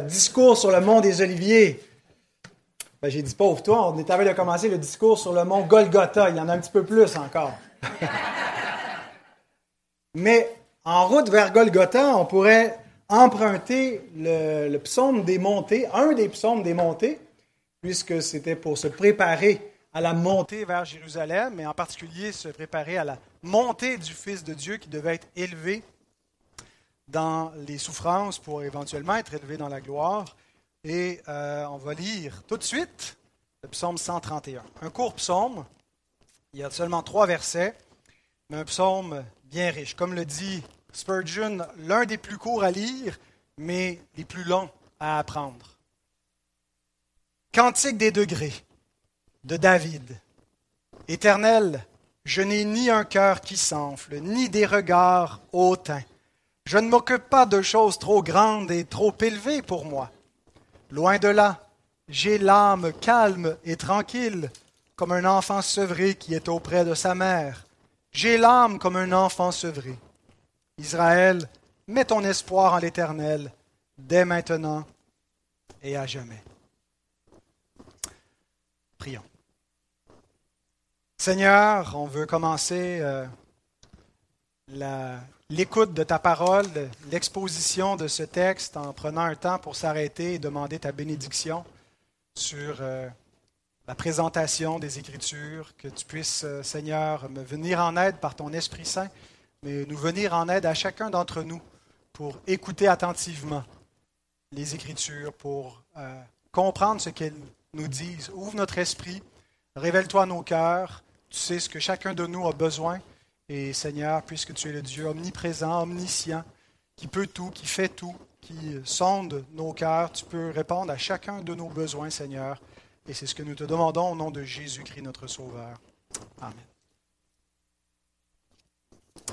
discours sur le mont des Oliviers. Ben, j'ai dit pauvre toi, on est à de commencer le discours sur le mont Golgotha. Il y en a un petit peu plus encore. Mais en route vers Golgotha, on pourrait emprunter le, le, psaume des montées, un des psaumes des montées, puisque c'était pour se préparer à la montée vers Jérusalem, mais en particulier se préparer à la montée du Fils de Dieu qui devait être élevé dans les souffrances pour éventuellement être élevé dans la gloire. Et euh, on va lire tout de suite le psaume 131. Un court psaume, il y a seulement trois versets, mais un psaume bien riche. Comme le dit Spurgeon, l'un des plus courts à lire, mais les plus longs à apprendre. Cantique des degrés de David. Éternel, je n'ai ni un cœur qui s'enfle, ni des regards hautains. Je ne m'occupe pas de choses trop grandes et trop élevées pour moi. Loin de là, j'ai l'âme calme et tranquille, comme un enfant sevré qui est auprès de sa mère. J'ai l'âme comme un enfant sevré. Israël, mets ton espoir en l'Éternel, dès maintenant et à jamais. Prions. Seigneur, on veut commencer euh, la, l'écoute de ta parole, l'exposition de ce texte en prenant un temps pour s'arrêter et demander ta bénédiction sur euh, la présentation des Écritures, que tu puisses, euh, Seigneur, me venir en aide par ton Esprit Saint, mais nous venir en aide à chacun d'entre nous pour écouter attentivement les Écritures, pour euh, comprendre ce qu'elles nous disent. Ouvre notre esprit, révèle-toi nos cœurs, tu sais ce que chacun de nous a besoin et Seigneur, puisque tu es le Dieu omniprésent, omniscient, qui peut tout, qui fait tout, qui sonde nos cœurs, tu peux répondre à chacun de nos besoins, Seigneur. Et c'est ce que nous te demandons au nom de Jésus-Christ, notre Sauveur. Amen.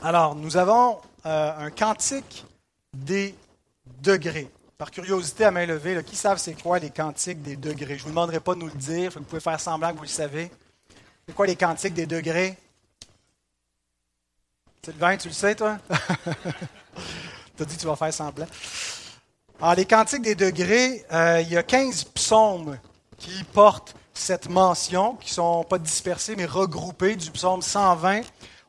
Alors, nous avons euh, un cantique des degrés. Par curiosité, à main levée, qui savent c'est quoi les cantiques des degrés? Je ne vous demanderai pas de nous le dire, vous pouvez faire semblant que vous le savez. C'est quoi les cantiques des degrés? Sylvain, tu le sais, toi? tu as dit que tu vas faire semblant. Alors, les cantiques des degrés, euh, il y a 15 psaumes qui portent cette mention, qui ne sont pas dispersés, mais regroupés du psaume 120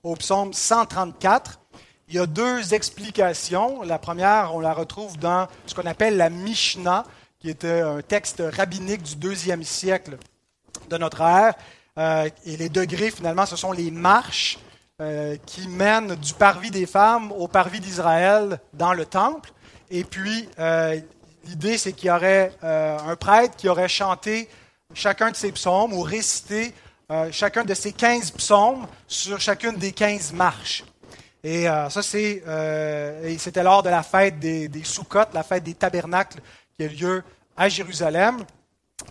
au psaume 134. Il y a deux explications. La première, on la retrouve dans ce qu'on appelle la Mishnah, qui était un texte rabbinique du deuxième siècle de notre ère. Euh, et les degrés, finalement, ce sont les marches euh, qui mène du parvis des femmes au parvis d'Israël dans le temple. Et puis, euh, l'idée, c'est qu'il y aurait euh, un prêtre qui aurait chanté chacun de ces psaumes ou récité chacun de ces 15 psaumes sur chacune des 15 marches. Et ça, c'est, c'était lors de la fête des, des la fête des tabernacles qui a lieu à Jérusalem.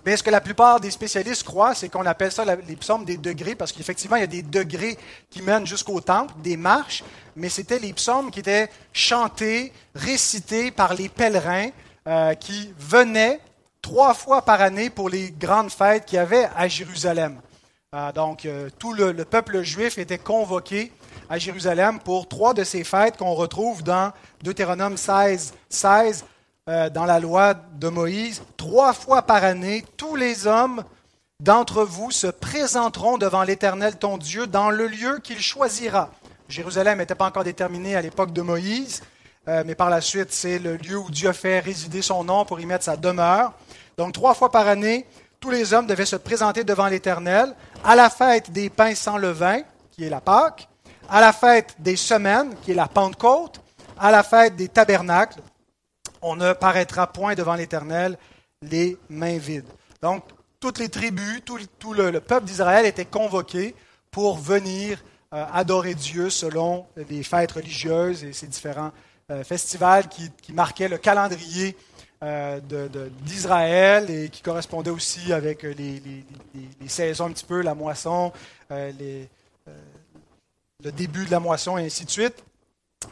Ce que la plupart des spécialistes croient, c'est qu'on appelle ça les psaumes des degrés, parce qu'effectivement, il y a des degrés qui mènent jusqu'au temple, des marches, mais c'était les psaumes qui étaient chantés, récités par les pèlerins euh, qui venaient trois fois par année pour les grandes fêtes qu'il y avait à Jérusalem. Euh, donc, euh, tout le, le, peuple juif était convoqué à Jérusalem pour trois de ces fêtes qu'on retrouve dans Deutéronome 16, 16 euh, dans la loi de Moïse, trois fois par année, tous les hommes d'entre vous se présenteront devant l'Éternel ton Dieu dans le lieu qu'il choisira. Jérusalem n'était pas encore déterminé à l'époque de Moïse, euh, mais par la suite, c'est le lieu où Dieu fait résider son nom pour y mettre sa demeure. Donc, trois fois par année, tous les hommes devaient se présenter devant l'Éternel à la fête des pains sans levain, qui est la Pâque, à la fête des semaines, qui est la Pentecôte, à la fête des tabernacles, on ne paraîtra point devant l'Éternel les mains vides. Donc, toutes les tribus, tout, le, peuple d'Israël était convoqué pour venir euh, adorer Dieu selon les fêtes religieuses et ces différents euh, festivals qui, marquaient le calendrier euh, d'Israël et qui correspondaient aussi avec les, saisons un petit peu, la moisson, le début de la moisson et ainsi de suite.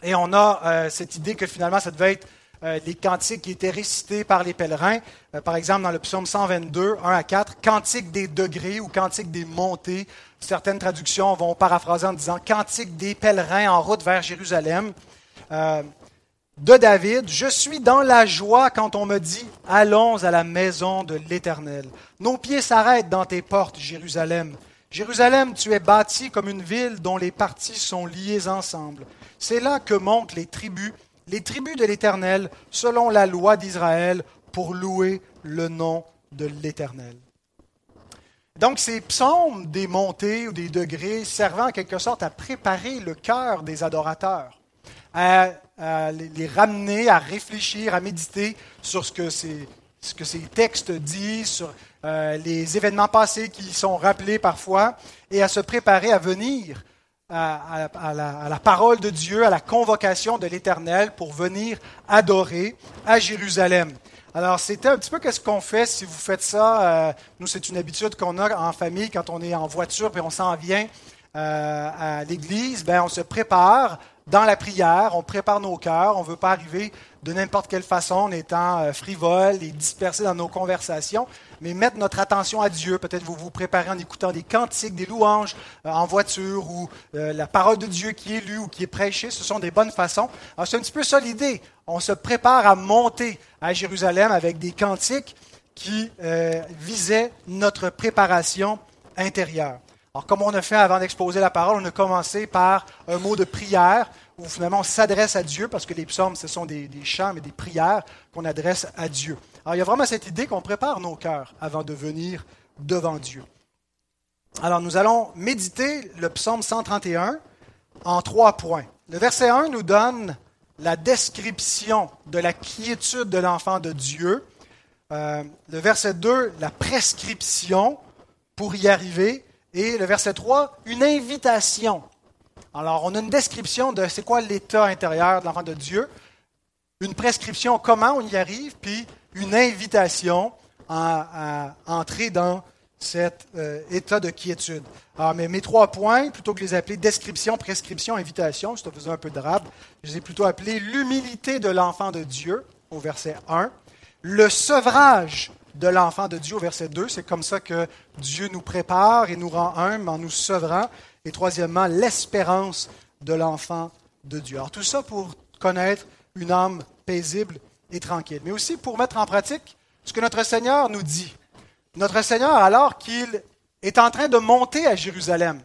Et on a cette idée que finalement, ça devait être euh, les cantiques qui étaient récités par les pèlerins. Euh, par exemple, dans le psaume 122, 1 à 4, cantique des degrés ou cantique des montées. Certaines traductions vont paraphraser en disant cantique des pèlerins en route vers Jérusalem. Euh, de David, Je suis dans la joie quand on me dit, Allons à la maison de l'Éternel. Nos pieds s'arrêtent dans tes portes, Jérusalem. Jérusalem, tu es bâtie comme une ville dont les parties sont liées ensemble. C'est là que montent les tribus, les tribus de l'Éternel, selon la loi d'Israël, pour louer le nom de l'Éternel. Donc ces psaumes des montées ou des degrés servant en quelque sorte à préparer le cœur des adorateurs, à, les ramener, à réfléchir, à méditer sur ce que ces, textes disent, sur euh, les événements passés qui sont rappelés parfois, et à se préparer à venir à, la, à, la, parole de Dieu, à la convocation de l'Éternel pour venir adorer à Jérusalem. Alors, c'était un petit peu qu'est-ce qu'on fait si vous faites ça. Euh, nous, c'est une habitude qu'on a en famille quand on est en voiture et on s'en vient euh, à l'église. Ben, on se prépare dans la prière, on prépare nos cœurs. On ne veut pas arriver de n'importe quelle façon en étant euh, frivole et dispersé dans nos conversations mais mettre notre attention à Dieu. Peut-être vous vous préparez en écoutant des cantiques, des louanges euh, en voiture ou euh, la parole de Dieu qui est lue ou qui est prêchée. Ce sont des bonnes façons. c'est un petit peu ça l'idée. On se prépare à monter à Jérusalem avec des cantiques qui euh, visaient notre préparation intérieure. Alors, comme on a fait avant d'exposer la parole, on a commencé par un mot de prière où finalement on s'adresse à Dieu, parce que les psaumes, ce sont des, des chants, mais des prières qu'on adresse à Dieu. Alors, il y a vraiment cette idée qu'on prépare nos cœurs avant de venir devant Dieu. Alors, nous allons méditer le psaume 131 en trois points. Le verset 1 nous donne la description de la quiétude de l'enfant de Dieu. Euh, le verset 2, la prescription pour y arriver. Et le verset 3, une invitation. Alors, on a une description de c'est quoi l'état intérieur de l'enfant de Dieu, une prescription comment on y arrive, puis une invitation à, entrer dans cet euh, état de quiétude. Alors, mes trois points, plutôt que les appeler description, prescription, invitation, je te faisais un peu de rab, je les ai plutôt appelés l'humilité de l'enfant de Dieu, au verset 1, le sevrage de l'enfant de Dieu, au verset 2, c'est comme ça que Dieu nous prépare et nous rend humbles en nous sevrant, et troisièmement, l'espérance de l'enfant de Dieu. Alors tout ça pour connaître une âme paisible et tranquille, mais aussi pour mettre en pratique ce que notre Seigneur nous dit. Notre Seigneur, alors qu'il est en train de monter à Jérusalem,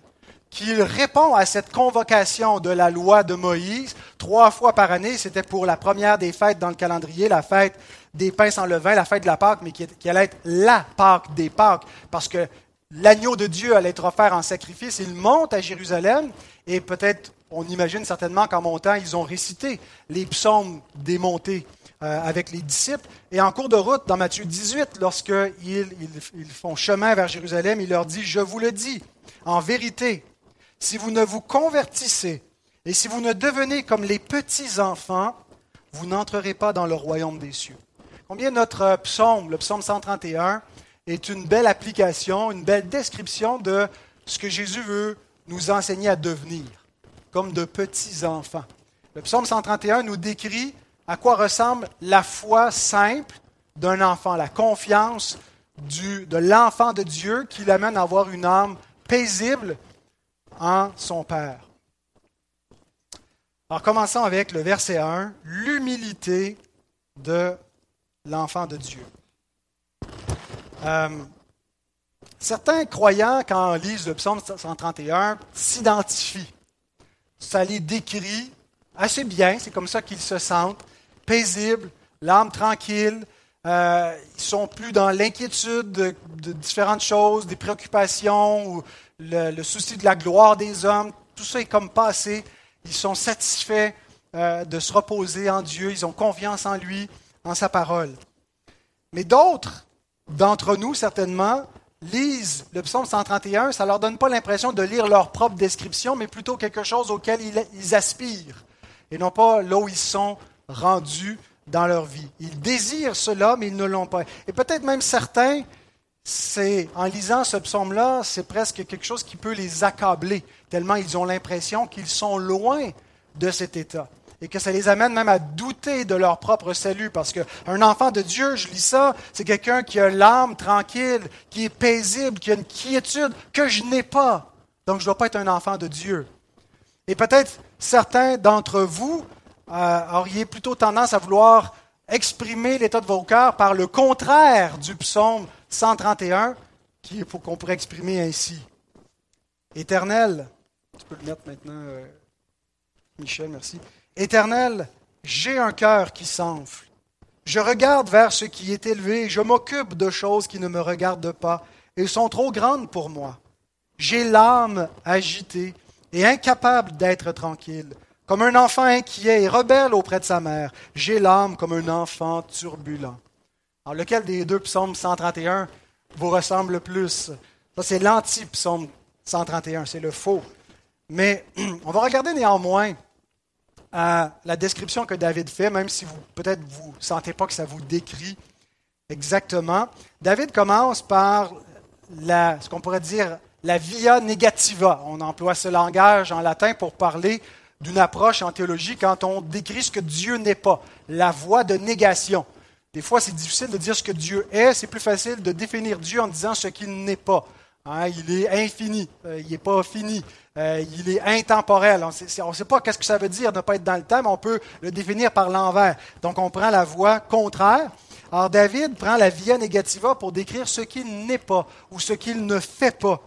qu'il répond à cette convocation de la loi de Moïse trois fois par année. C'était pour la première des fêtes dans le calendrier, la fête des pains sans levain, la fête de la Pâque, mais qui, allait être la Pâque des Pâques, parce que l'agneau de Dieu allait être offert en sacrifice. Il monte à Jérusalem et peut-être, on imagine certainement qu'en montant, ils ont récité les psaumes des montées. Euh, avec les disciples. Et en cours de route, dans Matthieu 18, lorsqu'ils ils, font chemin vers Jérusalem, il leur dit, je vous le dis, en vérité, si vous ne vous convertissez et si vous ne devenez comme les petits-enfants, vous n'entrerez pas dans le royaume des cieux. Combien notre psaume, le psaume 131, est une belle application, une belle description de ce que Jésus veut nous enseigner à devenir, comme de petits-enfants. Le psaume 131 nous décrit à quoi ressemble la foi simple d'un enfant, la confiance de l'enfant de Dieu qui l'amène à avoir une âme paisible en son Père. Alors commençons avec le verset 1, l'humilité de l'enfant de Dieu. Euh, certains croyants, quand lisent le psaume 131, s'identifient. Ça les décrit assez bien, c'est comme ça qu'ils se sentent paisibles, l'âme tranquille. Euh, ils sont plus dans l'inquiétude de, différentes choses, des préoccupations ou le, souci de la gloire des hommes. Tout ça est comme passé. Ils sont satisfaits euh, de se reposer en Dieu. Ils ont confiance en lui, en sa parole. Mais d'autres d'entre nous, certainement, lisent le psaume 131, ça ne leur donne pas l'impression de lire leur propre description, mais plutôt quelque chose auquel ils aspirent, et non pas là où ils sont rendus dans leur vie. Ils désirent cela, mais ils ne l'ont pas. Et peut-être même certains, c'est en lisant ce psaume-là, c'est presque quelque chose qui peut les accabler, tellement ils ont l'impression qu'ils sont loin de cet état. Et que ça les amène même à douter de leur propre salut, parce qu'un enfant de Dieu, je lis ça, c'est quelqu'un qui a l'âme tranquille, qui est paisible, qui a une quiétude que je n'ai pas. Donc je ne dois pas être un enfant de Dieu. Et peut-être certains d'entre vous euh, auriez plutôt tendance à vouloir exprimer l'état de vos cœurs par le contraire du psaume 131, qu'on pourrait exprimer ainsi. Éternel, tu peux le mettre maintenant, euh, Michel, merci. Éternel, j'ai un cœur qui s'enfle. Je regarde vers ce qui est élevé, je m'occupe de choses qui ne me regardent pas et sont trop grandes pour moi. J'ai l'âme agitée et incapable d'être tranquille, comme un enfant inquiet et rebelle auprès de sa mère. J'ai l'âme comme un enfant turbulent. Alors, lequel des deux psaumes 131 vous ressemble le plus? Ça, c'est l'anti-psaume 131, c'est le faux. Mais on va regarder néanmoins à la description que David fait, même si vous peut-être vous sentez pas que ça vous décrit exactement. David commence par ce qu'on pourrait dire la via negativa. On emploie ce langage en latin pour parler d'une approche en théologie quand on décrit ce que Dieu n'est pas, la voie de négation. Des fois, c'est difficile de dire ce que Dieu est, c'est plus facile de définir Dieu en disant ce qu'il n'est pas. Hein, il est infini, euh, il n'est pas fini, euh, il est intemporel. On ne sait pas qu'est-ce que ça veut dire de ne pas être dans le temps, mais on peut le définir par l'envers. Donc on prend la voie contraire. Alors David prend la via negativa pour décrire ce qu'il n'est pas ou ce qu'il ne fait pas.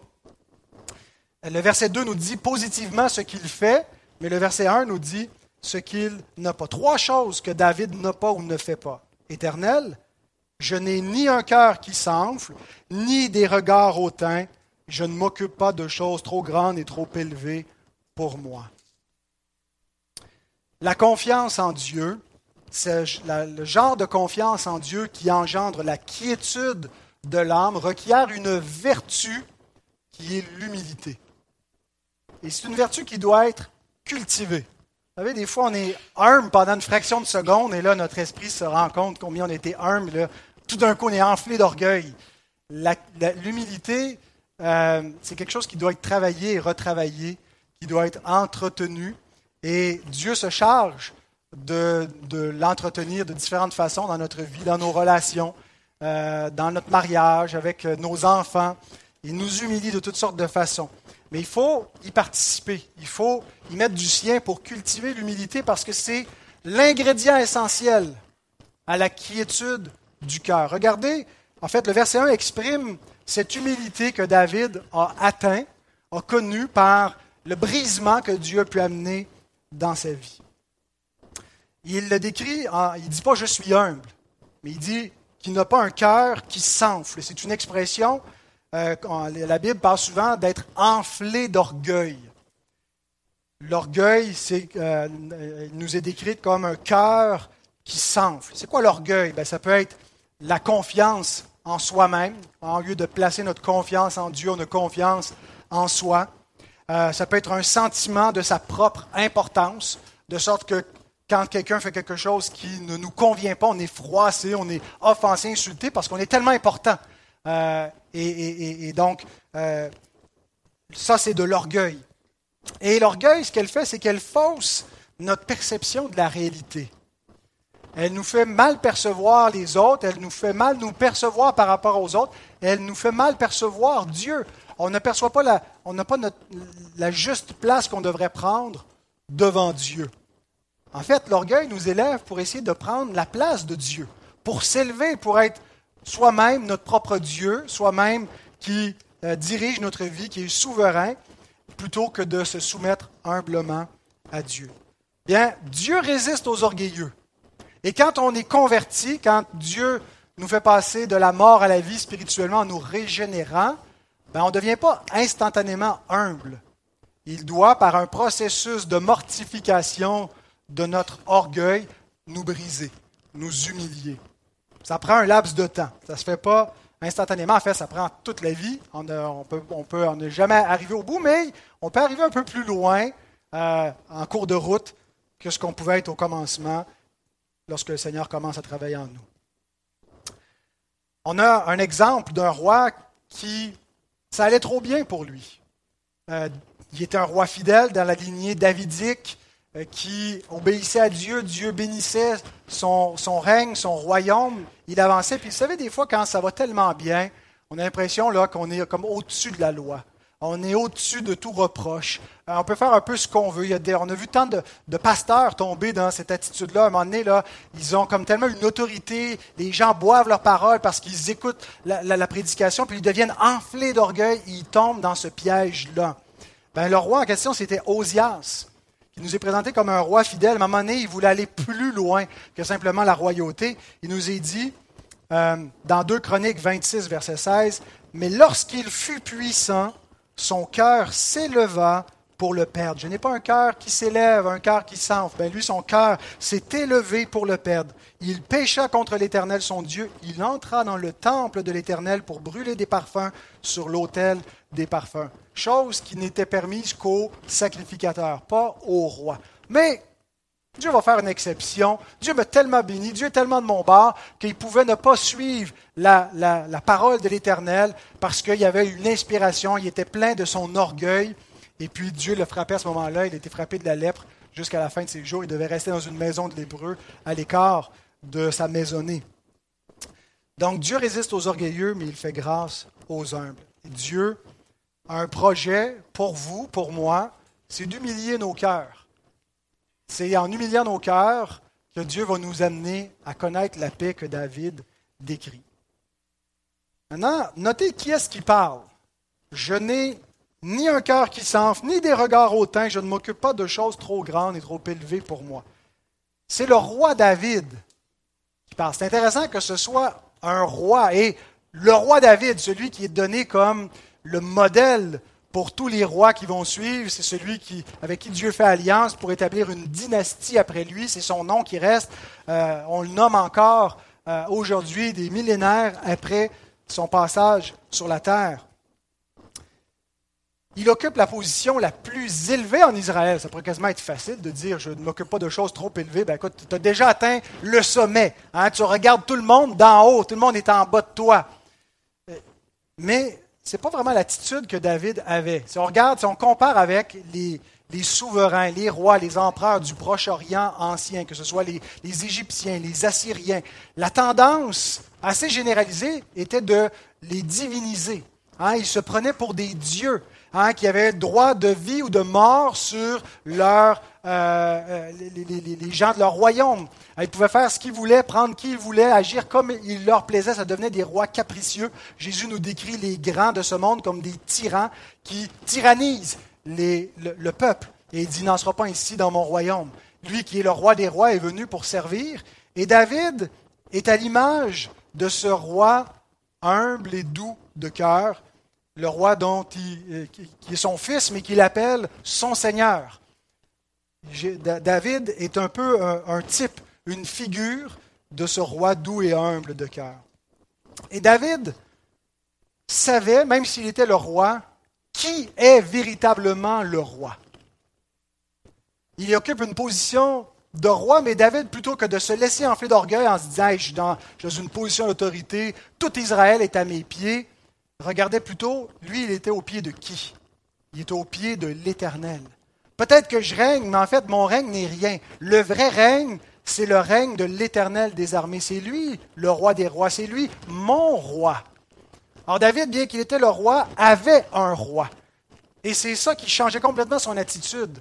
Le verset 2 nous dit positivement ce qu'il fait, mais le verset 1 nous dit ce qu'il n'a pas. Trois choses que David n'a pas ou ne fait pas. Éternel, je n'ai ni un cœur qui s'enfle, ni des regards hautains. Je ne m'occupe pas de choses trop grandes et trop élevées pour moi. La confiance en Dieu, c'est le genre de confiance en Dieu qui engendre la quiétude de l'âme, requiert une vertu qui est l'humilité. Et c'est une vertu qui doit être cultivée. Vous savez, des fois, on est humble pendant une fraction de seconde, et là, notre esprit se rend compte combien on était humble. Tout d'un coup, on est enflé d'orgueil. L'humilité, euh, c'est quelque chose qui doit être travaillé et retravaillé, qui doit être entretenu. Et Dieu se charge de, l'entretenir de différentes façons dans notre vie, dans nos relations, euh, dans notre mariage, avec nos enfants. Il nous humilie de toutes sortes de façons. Mais il faut y participer. Il faut y mettre du sien pour cultiver l'humilité parce que c'est l'ingrédient essentiel à la quiétude du cœur. Regardez, en fait, le verset 1 exprime cette humilité que David a atteint, a connue par le brisement que Dieu a pu amener dans sa vie. Il le décrit, il ne dit pas je suis humble, mais il dit qu'il n'a pas un cœur qui s'enfle. C'est une expression euh, la Bible parle souvent d'être enflé d'orgueil. L'orgueil, c'est, euh, nous est décrit comme un cœur qui s'enfle. C'est quoi l'orgueil? Ben, Ça peut être la confiance en soi-même. En lieu de placer notre confiance en Dieu, on a confiance en soi. Euh, ça peut être un sentiment de sa propre importance, de sorte que quand quelqu'un fait quelque chose qui ne nous convient pas, on est froissé, on est offensé, insulté, parce qu'on est tellement important. Euh, et, donc, euh, ça, c'est de l'orgueil. Et l'orgueil, ce qu'elle fait, c'est qu'elle fausse notre perception de la réalité. Elle nous fait mal percevoir les autres, elle nous fait mal nous percevoir par rapport aux autres, elle nous fait mal percevoir Dieu. On ne perçoit pas la, on n'a pas la juste place qu'on devrait prendre devant Dieu. En fait, l'orgueil nous élève pour essayer de prendre la place de Dieu, pour s'élever, pour être soi-même notre propre Dieu, soi-même qui euh, dirige notre vie, qui est souverain, plutôt que de se soumettre humblement à Dieu. Bien, Dieu résiste aux orgueilleux. Et quand on est converti, quand Dieu nous fait passer de la mort à la vie spirituellement en nous régénérant, ben on ne devient pas instantanément humble. Il doit, par un processus de mortification de notre orgueil, nous briser, nous humilier. Ça prend un laps de temps. Ça ne se fait pas instantanément. En fait, ça prend toute la vie. On ne peut, on jamais arriver au bout, mais on peut arriver un peu plus loin euh, en cours de route que ce qu'on pouvait être au commencement lorsque le Seigneur commence à travailler en nous. On a un exemple d'un roi qui, ça allait trop bien pour lui. Euh, il était un roi fidèle dans la lignée davidique. Euh, qui obéissait à Dieu, Dieu bénissait son, son, règne, son royaume, il avançait. Puis vous savez, des fois, quand ça va tellement bien, on a l'impression là qu'on est comme au-dessus de la loi. On est au-dessus de tout reproche. Euh, on peut faire un peu ce qu'on veut. on a vu tant de, pasteurs tomber dans cette attitude-là. À un moment donné, là, ils ont comme tellement une autorité. Les gens boivent leurs paroles parce qu'ils écoutent la, prédication, puis ils deviennent enflés d'orgueil. Ils tombent dans ce piège-là. Ben, le roi en question, c'était Osias. Il nous est présenté comme un roi fidèle. À un moment donné, il voulait aller plus loin que simplement la royauté. Il nous est dit, euh, dans 2 Chroniques 26, verset 16, Mais lorsqu'il fut puissant, son cœur s'éleva pour le perdre. Je n'ai pas un cœur qui s'élève, un cœur qui s'enfle. Ben lui, son cœur s'est élevé pour le perdre. Il pécha contre l'Éternel, son Dieu. Il entra dans le temple de l'Éternel pour brûler des parfums sur l'autel des parfums. Chose qui n'était permise qu'aux sacrificateurs, pas au roi. Mais Dieu va faire une exception. Dieu m'a tellement béni, Dieu est tellement de mon bord qu'il pouvait ne pas suivre la, la parole de l'Éternel parce qu'il y avait une inspiration, il était plein de son orgueil et puis Dieu le frappait à ce moment-là, il était frappé de la lèpre jusqu'à la fin de ses jours. Il devait rester dans une maison de l'Hébreu à l'écart de sa maisonnée. Donc Dieu résiste aux orgueilleux, mais il fait grâce aux humbles. Dieu un projet pour vous, pour moi, c'est d'humilier nos cœurs. C'est en humiliant nos cœurs que Dieu va nous amener à connaître la paix que David décrit. Maintenant, notez qui est-ce qui parle. Je n'ai ni un cœur qui s'enfle, ni des regards hautains. Je ne m'occupe pas de choses trop grandes et trop élevées pour moi. C'est le roi David qui parle. C'est intéressant que ce soit un roi. Et le roi David, celui qui est donné comme le modèle pour tous les rois qui vont suivre, c'est celui qui, avec qui Dieu fait alliance pour établir une dynastie après lui. C'est son nom qui reste. Euh, on le nomme encore euh, aujourd'hui, des millénaires après son passage sur la terre il occupe la position la plus élevée en Israël. Ça pourrait quasiment être facile de dire je ne m'occupe pas de choses trop élevées. Ben écoute, tu as déjà atteint le sommet. Hein. Tu regardes tout le monde d'en haut, tout le monde est en bas de toi. Mais ce n'est pas vraiment l'attitude que David avait. Si on regarde, si on compare avec les, souverains, les rois, les empereurs du Proche-Orient ancien, que ce soit les, Égyptiens, les Assyriens, la tendance assez généralisée était de les diviniser. Hein. Ils se prenaient pour des dieux. Hein, qui avaient droit de vie ou de mort sur euh, euh, les, gens de leur royaume. Ils pouvaient faire ce qu'ils voulaient, prendre qui ils voulaient, agir comme il leur plaisait. Ça devenait des rois capricieux. Jésus nous décrit les grands de ce monde comme des tyrans qui tyrannisent le, le, peuple. Et il dit, n'en sera pas ici dans mon royaume. Lui qui est le roi des rois est venu pour servir. Et David est à l'image de ce roi humble et doux de cœur le roi dont euh, qui est son fils, mais qu'il appelle son Seigneur. David est un peu un, type, une figure de ce roi doux et humble de cœur. Et David savait, même s'il était le roi, qui est véritablement le roi. Il occupe une position de roi, mais David, plutôt que de se laisser enfler d'orgueil en se disant je, suis dans, je suis dans une position d'autorité, tout Israël est à mes pieds, regardait plutôt, lui, il était au pied de qui? Il était au pied de l'Éternel. Peut-être que je règne, mais en fait, mon règne n'est rien. Le vrai règne, c'est le règne de l'Éternel des armées. C'est lui, le roi des rois. C'est lui, mon roi. Alors David, bien qu'il était le roi, avait un roi. Et c'est ça qui changeait complètement son attitude,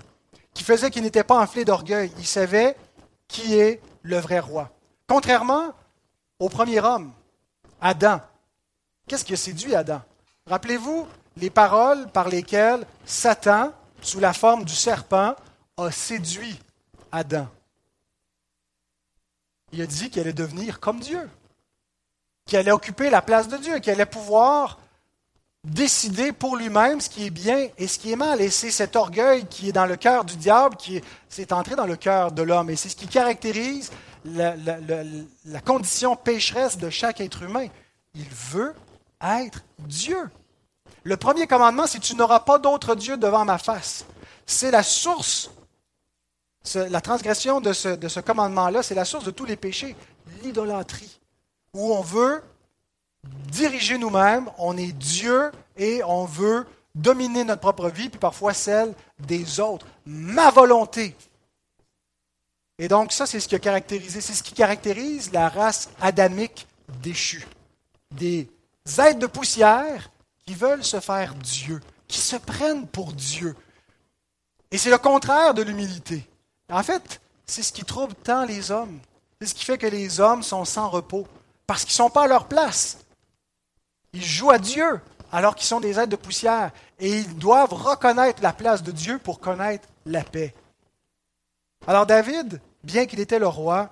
qui faisait qu'il n'était pas enflé d'orgueil. Il savait qui est le vrai roi. Contrairement au premier homme, Adam. Qu'est-ce qui a séduit Adam? Rappelez-vous les paroles par lesquelles Satan, sous la forme du serpent, a séduit Adam. Il a dit qu'il allait devenir comme Dieu, qu'il allait occuper la place de Dieu, qu'il allait pouvoir décider pour lui-même ce qui est bien et ce qui est mal. Et c'est cet orgueil qui est dans le cœur du diable qui est, entré dans le cœur de l'homme. Et c'est ce qui caractérise la, la condition pécheresse de chaque être humain. Il veut être Dieu. Le premier commandement, c'est tu n'auras pas d'autre Dieu devant ma face. C'est la source, la transgression de ce, de ce commandement-là, c'est la source de tous les péchés, l'idolâtrie, où on veut diriger nous-mêmes, on est Dieu et on veut dominer notre propre vie, puis parfois celle des autres. Ma volonté. Et donc ça, c'est ce qui a caractérisé, c'est ce qui caractérise la race adamique déchue. Des êtres de poussière qui veulent se faire Dieu, qui se prennent pour Dieu. Et c'est le contraire de l'humilité. En fait, c'est ce qui trouble tant les hommes. C'est ce qui fait que les hommes sont sans repos, parce qu'ils ne sont pas à leur place. Ils jouent à Dieu alors qu'ils sont des êtres de poussière, et ils doivent reconnaître la place de Dieu pour connaître la paix. Alors David, bien qu'il était le roi,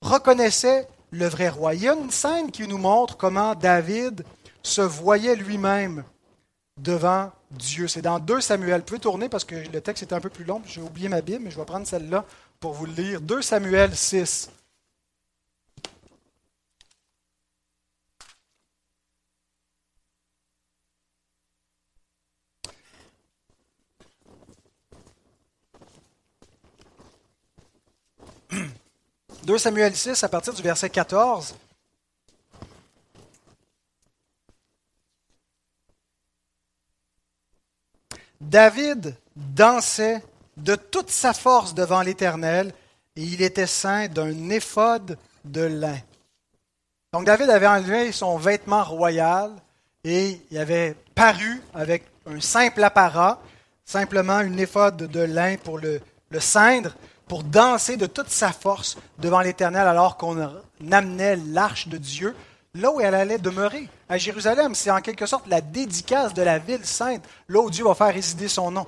reconnaissait le vrai roi. Il y a une scène qui nous montre comment David se voyait lui-même devant Dieu. C'est dans 2 Samuel. Vous pouvez tourner parce que le texte est un peu plus long. J'ai oublié ma Bible, mais je vais prendre celle-là pour vous le lire. 2 Samuel 6. « 2 Samuel 6 à partir du verset 14. David dansait de toute sa force devant l'Éternel et il était saint d'un éphode de lin. Donc David avait enlevé son vêtement royal et il avait paru avec un simple apparat, simplement une éphode de lin pour le, le ceindre, pour danser de toute sa force devant l'Éternel alors qu'on amenait l'arche de Dieu là où elle allait demeurer. À Jérusalem, c'est en quelque sorte la dédicace de la ville sainte, là où Dieu va faire résider son nom.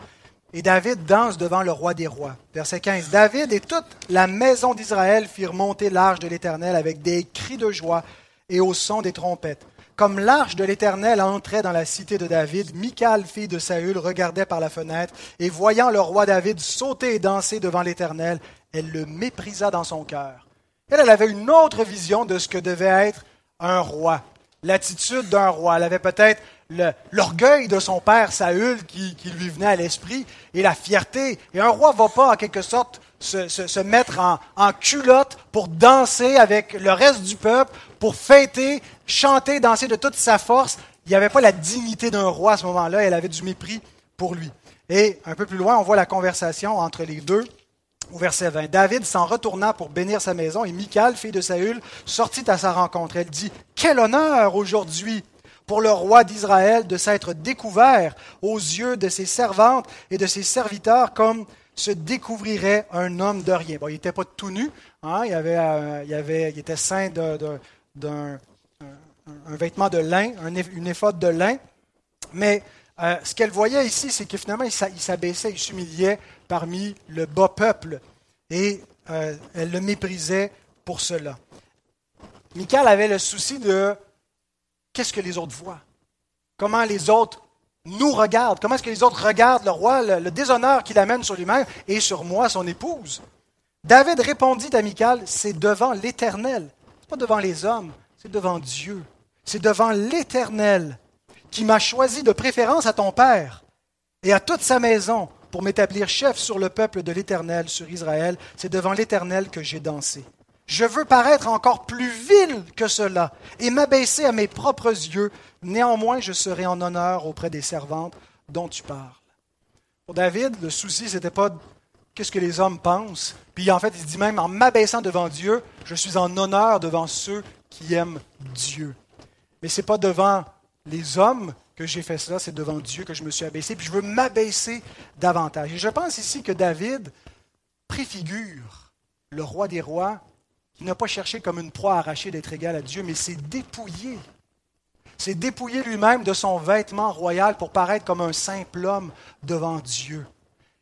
Et David danse devant le roi des rois. Verset 15. David et toute la maison d'Israël firent monter l'arche de l'Éternel avec des cris de joie et au son des trompettes. Comme l'arche de l'Éternel entrait dans la cité de David, Michal, fille de Saül, regardait par la fenêtre, et voyant le roi David sauter et danser devant l'Éternel, elle le méprisa dans son cœur. Elle, elle avait une autre vision de ce que devait être un roi, l'attitude d'un roi. Elle avait peut-être l'orgueil de son père Saül qui, lui venait à l'esprit et la fierté. Et un roi ne va pas, en quelque sorte, se, mettre en, en, culotte pour danser avec le reste du peuple, pour fêter, chanter, danser de toute sa force. Il n'y avait pas la dignité d'un roi à ce moment-là, elle avait du mépris pour lui. Et un peu plus loin, on voit la conversation entre les deux au verset 20. David s'en retourna pour bénir sa maison et Michal, fille de Saül, sortit à sa rencontre. Elle dit, Quel honneur aujourd'hui pour le roi d'Israël de s'être découvert aux yeux de ses servantes et de ses serviteurs comme se découvrirait un homme de rien. Bon, il n'était pas tout nu, hein, il, avait, euh, il, avait, il était saint d'un un, vêtement de lin, une éphode de lin, mais euh, ce qu'elle voyait ici, c'est que finalement, il s'abaissait, il s'humiliait parmi le bas peuple. Et euh, elle le méprisait pour cela. Michael avait le souci de qu'est-ce que les autres voient? Comment les autres nous regardent Comment est-ce que les autres regardent le roi, le, déshonneur qu'il amène sur lui-même et sur moi, son épouse? David répondit à Michal c'est devant l'Éternel. Ce n'est pas devant les hommes, c'est devant Dieu. C'est devant l'Éternel qui m'a choisi de préférence à ton père et à toute sa maison pour m'établir chef sur le peuple de l'Éternel, sur Israël. C'est devant l'Éternel que j'ai dansé. Je veux paraître encore plus vil que cela et m'abaisser à mes propres yeux. Néanmoins, je serai en honneur auprès des servantes dont tu parles. Pour David, le souci, ce n'était pas qu'est-ce que les hommes pensent. Puis en fait, il dit même, en m'abaissant devant Dieu, je suis en honneur devant ceux qui aiment Dieu. Mais ce n'est pas devant les hommes que j'ai fait cela, c'est devant Dieu que je me suis abaissé, puis je veux m'abaisser davantage. Et je pense ici que David préfigure le roi des rois qui n'a pas cherché comme une proie arrachée d'être égal à Dieu, mais s'est dépouillé. S'est dépouillé lui-même de son vêtement royal pour paraître comme un simple homme devant Dieu.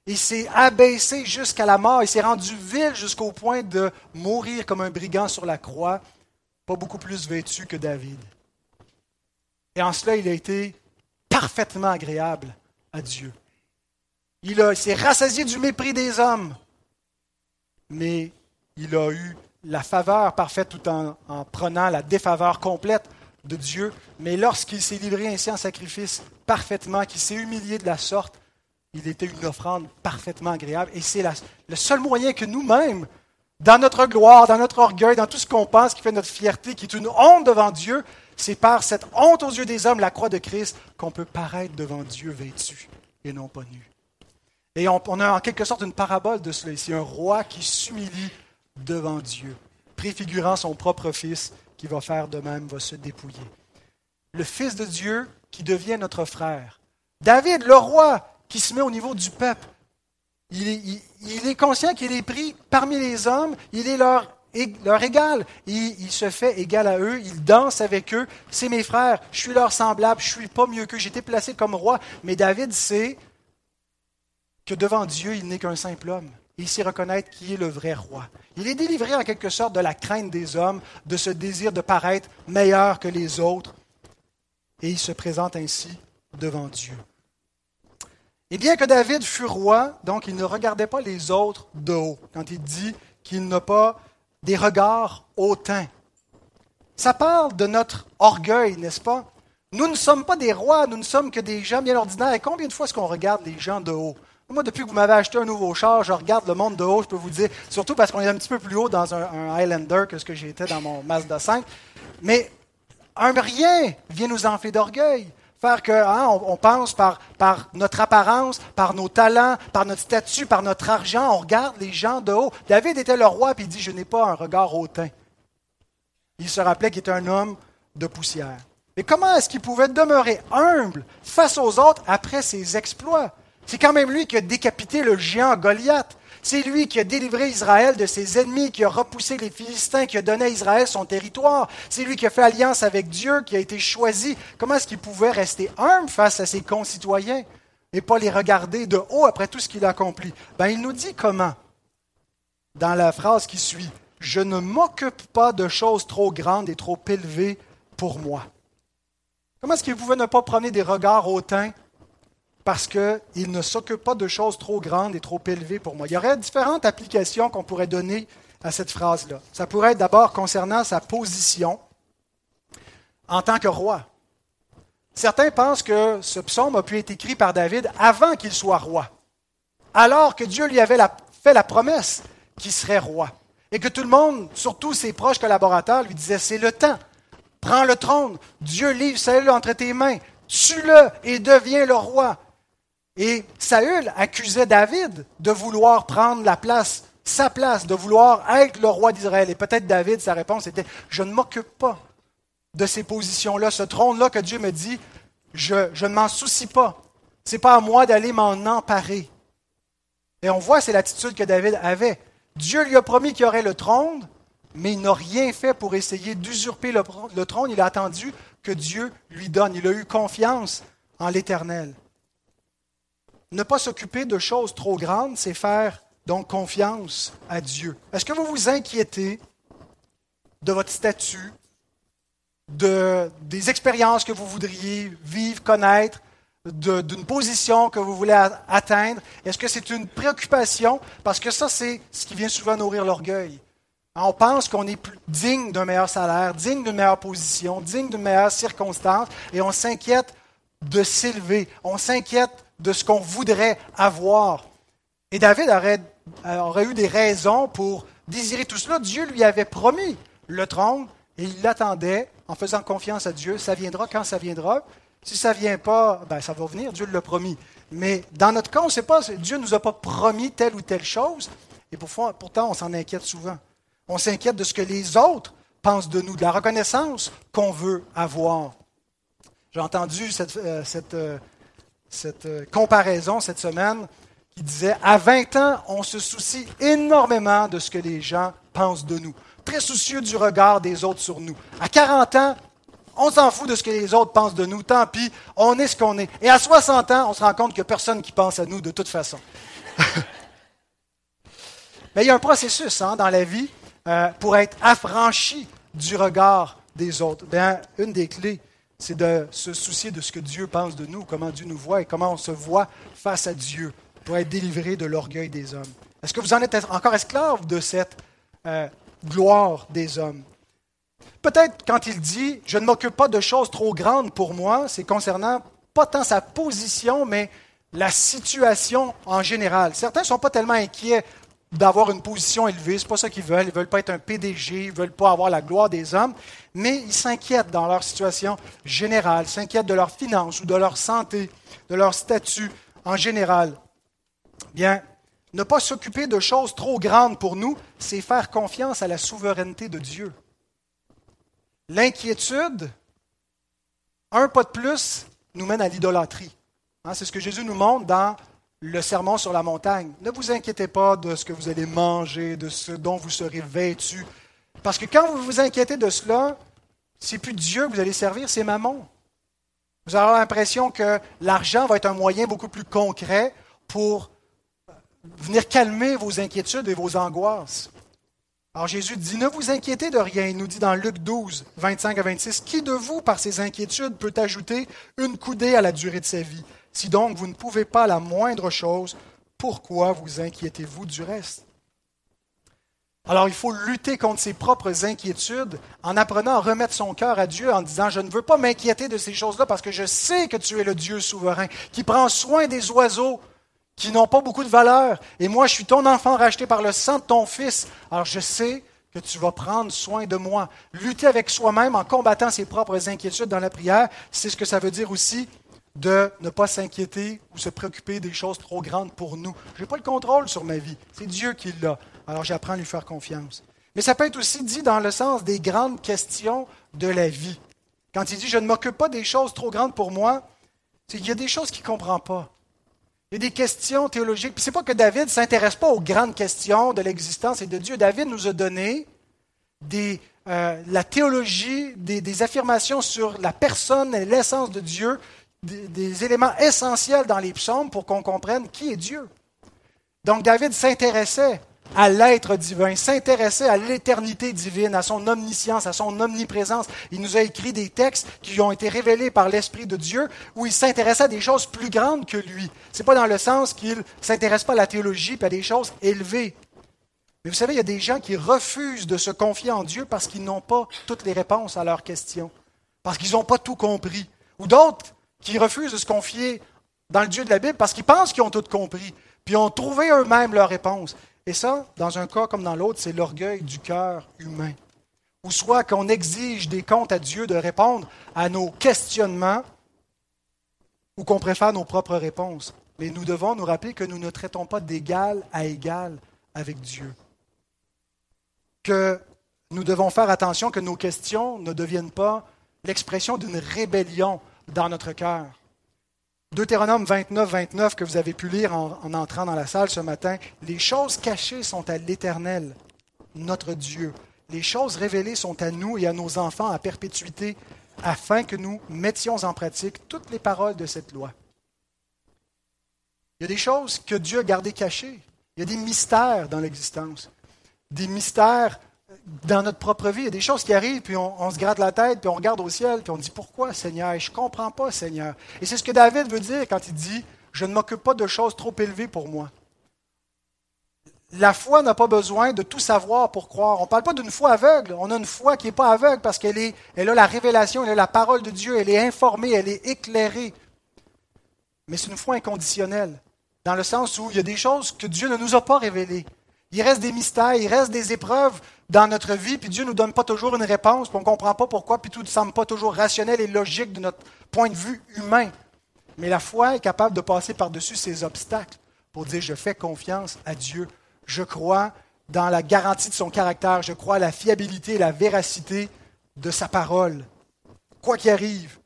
Il s'est abaissé jusqu'à la mort, il s'est rendu vil jusqu'au point de mourir comme un brigand sur la croix, pas beaucoup plus vêtu que David. Et en cela, il a été parfaitement agréable à Dieu. Il, s'est rassasié du mépris des hommes, mais il a eu la faveur parfaite tout en, en prenant la défaveur complète de Dieu. Mais lorsqu'il s'est livré ainsi en sacrifice parfaitement, qu'il s'est humilié de la sorte, il était une offrande parfaitement agréable. Et c'est le seul moyen que nous-mêmes, dans notre gloire, dans notre orgueil, dans tout ce qu'on pense qui fait notre fierté, qui est une honte devant Dieu, c'est par cette honte aux yeux des hommes, la croix de Christ, qu'on peut paraître devant Dieu vêtu et non pas nu. Et on, a en quelque sorte une parabole de cela ici, un roi qui s'humilie devant Dieu, préfigurant son propre fils qui va faire de même, va se dépouiller. Le Fils de Dieu qui devient notre frère David, le roi, qui se met au niveau du peuple. Il est, conscient qu'il est pris parmi les hommes, il est leur, égal. Il, il, se fait égal à eux, il danse avec eux. C'est mes frères, je suis leur semblable, je suis pas mieux qu'eux, j'ai été placé comme roi. Mais David sait que devant Dieu, il n'est qu'un simple homme. Il sait reconnaître qui est le vrai roi. Il est délivré en quelque sorte de la crainte des hommes, de ce désir de paraître meilleur que les autres. Et il se présente ainsi devant Dieu. Et bien que David fût roi, donc il ne regardait pas les autres de haut, quand il dit qu'il n'a pas des regards hautains. Ça parle de notre orgueil, n'est-ce pas? Nous ne sommes pas des rois, nous ne sommes que des gens bien ordinaires. Et combien de fois est-ce qu'on regarde les gens de haut? Moi, depuis que vous m'avez acheté un nouveau char, je regarde le monde de haut, je peux vous dire, surtout parce qu'on est un petit peu plus haut dans un, Highlander que ce que j'étais dans mon Mazda 5. Mais un rien vient nous enfler d'orgueil. Faire que hein, on, pense par, par notre apparence, par nos talents, par notre statut, par notre argent, on regarde les gens de haut. David était le roi, puis il dit, je n'ai pas un regard hautain. Il se rappelait qu'il était un homme de poussière. Mais comment est-ce qu'il pouvait demeurer humble face aux autres après ses exploits? C'est quand même lui qui a décapité le géant Goliath. C'est lui qui a délivré Israël de ses ennemis, qui a repoussé les Philistins, qui a donné à Israël son territoire. C'est lui qui a fait alliance avec Dieu, qui a été choisi. Comment est-ce qu'il pouvait rester humble face à ses concitoyens et pas les regarder de haut après tout ce qu'il a accompli? Ben, il nous dit comment? Dans la phrase qui suit. Je ne m'occupe pas de choses trop grandes et trop élevées pour moi. Comment est-ce qu'il pouvait ne pas prendre des regards hautains parce qu'il ne s'occupe pas de choses trop grandes et trop élevées pour moi. Il y aurait différentes applications qu'on pourrait donner à cette phrase-là. Ça pourrait être d'abord concernant sa position en tant que roi. Certains pensent que ce psaume a pu être écrit par David avant qu'il soit roi, alors que Dieu lui avait fait la promesse qu'il serait roi. Et que tout le monde, surtout ses proches collaborateurs, lui disaient, c'est le temps, prends le trône, Dieu livre Saül entre tes mains, tue-le et deviens le roi. Et Saül accusait David de vouloir prendre la place, sa place, de vouloir être le roi d'Israël. Et peut-être David, sa réponse était, je ne m'occupe pas de ces positions-là, ce trône-là que Dieu me dit, je, ne m'en soucie pas. Ce n'est pas à moi d'aller m'en emparer. Et on voit, c'est l'attitude que David avait. Dieu lui a promis qu'il y aurait le trône, mais il n'a rien fait pour essayer d'usurper le, trône. Il a attendu que Dieu lui donne. Il a eu confiance en l'Éternel. Ne pas s'occuper de choses trop grandes, c'est faire donc confiance à Dieu. Est-ce que vous vous inquiétez de votre statut, de, des expériences que vous voudriez vivre, connaître, d'une position que vous voulez atteindre? Est-ce que c'est une préoccupation? Parce que ça, c'est ce qui vient souvent nourrir l'orgueil. On pense qu'on est digne d'un meilleur salaire, digne d'une meilleure position, digne d'une meilleure circonstance, et on s'inquiète de s'élever. On s'inquiète de ce qu'on voudrait avoir. Et David aurait, aurait, eu des raisons pour désirer tout cela. Dieu lui avait promis le trône et il l'attendait en faisant confiance à Dieu. Ça viendra quand ça viendra. Si ça ne vient pas, ben, ça va venir, Dieu l'a promis. Mais dans notre cas, on ne sait pas, Dieu ne nous a pas promis telle ou telle chose. Et pourtant, on s'en inquiète souvent. On s'inquiète de ce que les autres pensent de nous, de la reconnaissance qu'on veut avoir. J'ai entendu cette, euh, euh, cette euh, comparaison cette semaine qui disait, à 20 ans, on se soucie énormément de ce que les gens pensent de nous, très soucieux du regard des autres sur nous. À 40 ans, on s'en fout de ce que les autres pensent de nous, tant pis, on est ce qu'on est. Et à 60 ans, on se rend compte qu'il n'y a personne qui pense à nous de toute façon. Mais il y a un processus hein, dans la vie euh, pour être affranchi du regard des autres. Bien, une des clés, c'est de se soucier de ce que Dieu pense de nous, comment Dieu nous voit et comment on se voit face à Dieu pour être délivré de l'orgueil des hommes. Est-ce que vous en êtes encore esclave de cette euh, gloire des hommes? Peut-être quand il dit Je ne m'occupe pas de choses trop grandes pour moi, c'est concernant pas tant sa position, mais la situation en général. Certains ne sont pas tellement inquiets d'avoir une position élevée. Ce n'est pas ça qu'ils veulent. Ils ne veulent pas être un PDG, ils ne veulent pas avoir la gloire des hommes, mais ils s'inquiètent dans leur situation générale, s'inquiètent de leurs finances ou de leur santé, de leur statut en général. Bien, ne pas s'occuper de choses trop grandes pour nous, c'est faire confiance à la souveraineté de Dieu. L'inquiétude, un pas de plus, nous mène à l'idolâtrie. Hein, c'est ce que Jésus nous montre dans le sermon sur la montagne. Ne vous inquiétez pas de ce que vous allez manger, de ce dont vous serez vêtus. Parce que quand vous vous inquiétez de cela, c'est plus Dieu que vous allez servir, c'est Mammon. Vous aurez l'impression que l'argent va être un moyen beaucoup plus concret pour venir calmer vos inquiétudes et vos angoisses. Alors Jésus dit, ne vous inquiétez de rien. Il nous dit dans Luc 12, 25 à 26, Qui de vous, par ses inquiétudes, peut ajouter une coudée à la durée de sa vie? Si donc vous ne pouvez pas la moindre chose, pourquoi vous inquiétez-vous du reste? Alors il faut lutter contre ses propres inquiétudes en apprenant à remettre son cœur à Dieu en disant, je ne veux pas m'inquiéter de ces choses-là parce que je sais que tu es le Dieu souverain qui prend soin des oiseaux qui n'ont pas beaucoup de valeur. Et moi, je suis ton enfant racheté par le sang de ton Fils. Alors je sais que tu vas prendre soin de moi. Lutter avec soi-même en combattant ses propres inquiétudes dans la prière, c'est ce que ça veut dire aussi de ne pas s'inquiéter ou se préoccuper des choses trop grandes pour nous. Je n'ai pas le contrôle sur ma vie. C'est Dieu qui l'a. Alors j'apprends à lui faire confiance. Mais ça peut être aussi dit dans le sens des grandes questions de la vie. Quand il dit je ne m'occupe pas des choses trop grandes pour moi, c'est qu'il y a des choses qu'il ne comprend pas. Il y a des questions théologiques. Puis c'est pas que David ne s'intéresse pas aux grandes questions de l'existence et de Dieu. David nous a donné des, euh, la théologie, des, affirmations sur la personne et l'essence de Dieu, des, éléments essentiels dans les psaumes pour qu'on comprenne qui est Dieu. Donc David s'intéressait à l'être divin, s'intéresser à l'éternité divine, à son omniscience, à son omniprésence. Il nous a écrit des textes qui ont été révélés par l'Esprit de Dieu où il s'intéressait à des choses plus grandes que lui. Ce n'est pas dans le sens qu'il ne s'intéresse pas à la théologie et à des choses élevées. Mais vous savez, il y a des gens qui refusent de se confier en Dieu parce qu'ils n'ont pas toutes les réponses à leurs questions, parce qu'ils n'ont pas tout compris. Ou d'autres qui refusent de se confier dans le Dieu de la Bible parce qu'ils pensent qu'ils ont tout compris, puis ont trouvé eux-mêmes leur réponse. Et ça, dans un cas comme dans l'autre, c'est l'orgueil du cœur humain. Ou soit qu'on exige des comptes à Dieu de répondre à nos questionnements ou qu'on préfère nos propres réponses. Mais nous devons nous rappeler que nous ne traitons pas d'égal à égal avec Dieu. Que nous devons faire attention que nos questions ne deviennent pas l'expression d'une rébellion dans notre cœur. Deutéronome 29, 29 que vous avez pu lire en, entrant dans la salle ce matin, les choses cachées sont à l'Éternel, notre Dieu. Les choses révélées sont à nous et à nos enfants à perpétuité, afin que nous mettions en pratique toutes les paroles de cette loi. Il y a des choses que Dieu a gardées cachées. Il y a des mystères dans l'existence. Des mystères dans notre propre vie, il y a des choses qui arrivent, puis on, se gratte la tête, puis on regarde au ciel, puis on dit Pourquoi, Seigneur? Je ne comprends pas, Seigneur. Et c'est ce que David veut dire quand il dit Je ne m'occupe pas de choses trop élevées pour moi. La foi n'a pas besoin de tout savoir pour croire. On ne parle pas d'une foi aveugle. On a une foi qui n'est pas aveugle parce qu'elle elle a la révélation, elle a la parole de Dieu, elle est informée, elle est éclairée. Mais c'est une foi inconditionnelle, dans le sens où il y a des choses que Dieu ne nous a pas révélées. Il reste des mystères, il reste des épreuves dans notre vie, puis Dieu ne nous donne pas toujours une réponse, puis on ne comprend pas pourquoi, puis tout ne semble pas toujours rationnel et logique de notre point de vue humain. Mais la foi est capable de passer par-dessus ces obstacles pour dire je fais confiance à Dieu. Je crois dans la garantie de son caractère, je crois à la fiabilité et la véracité de sa parole, quoi qu'il arrive.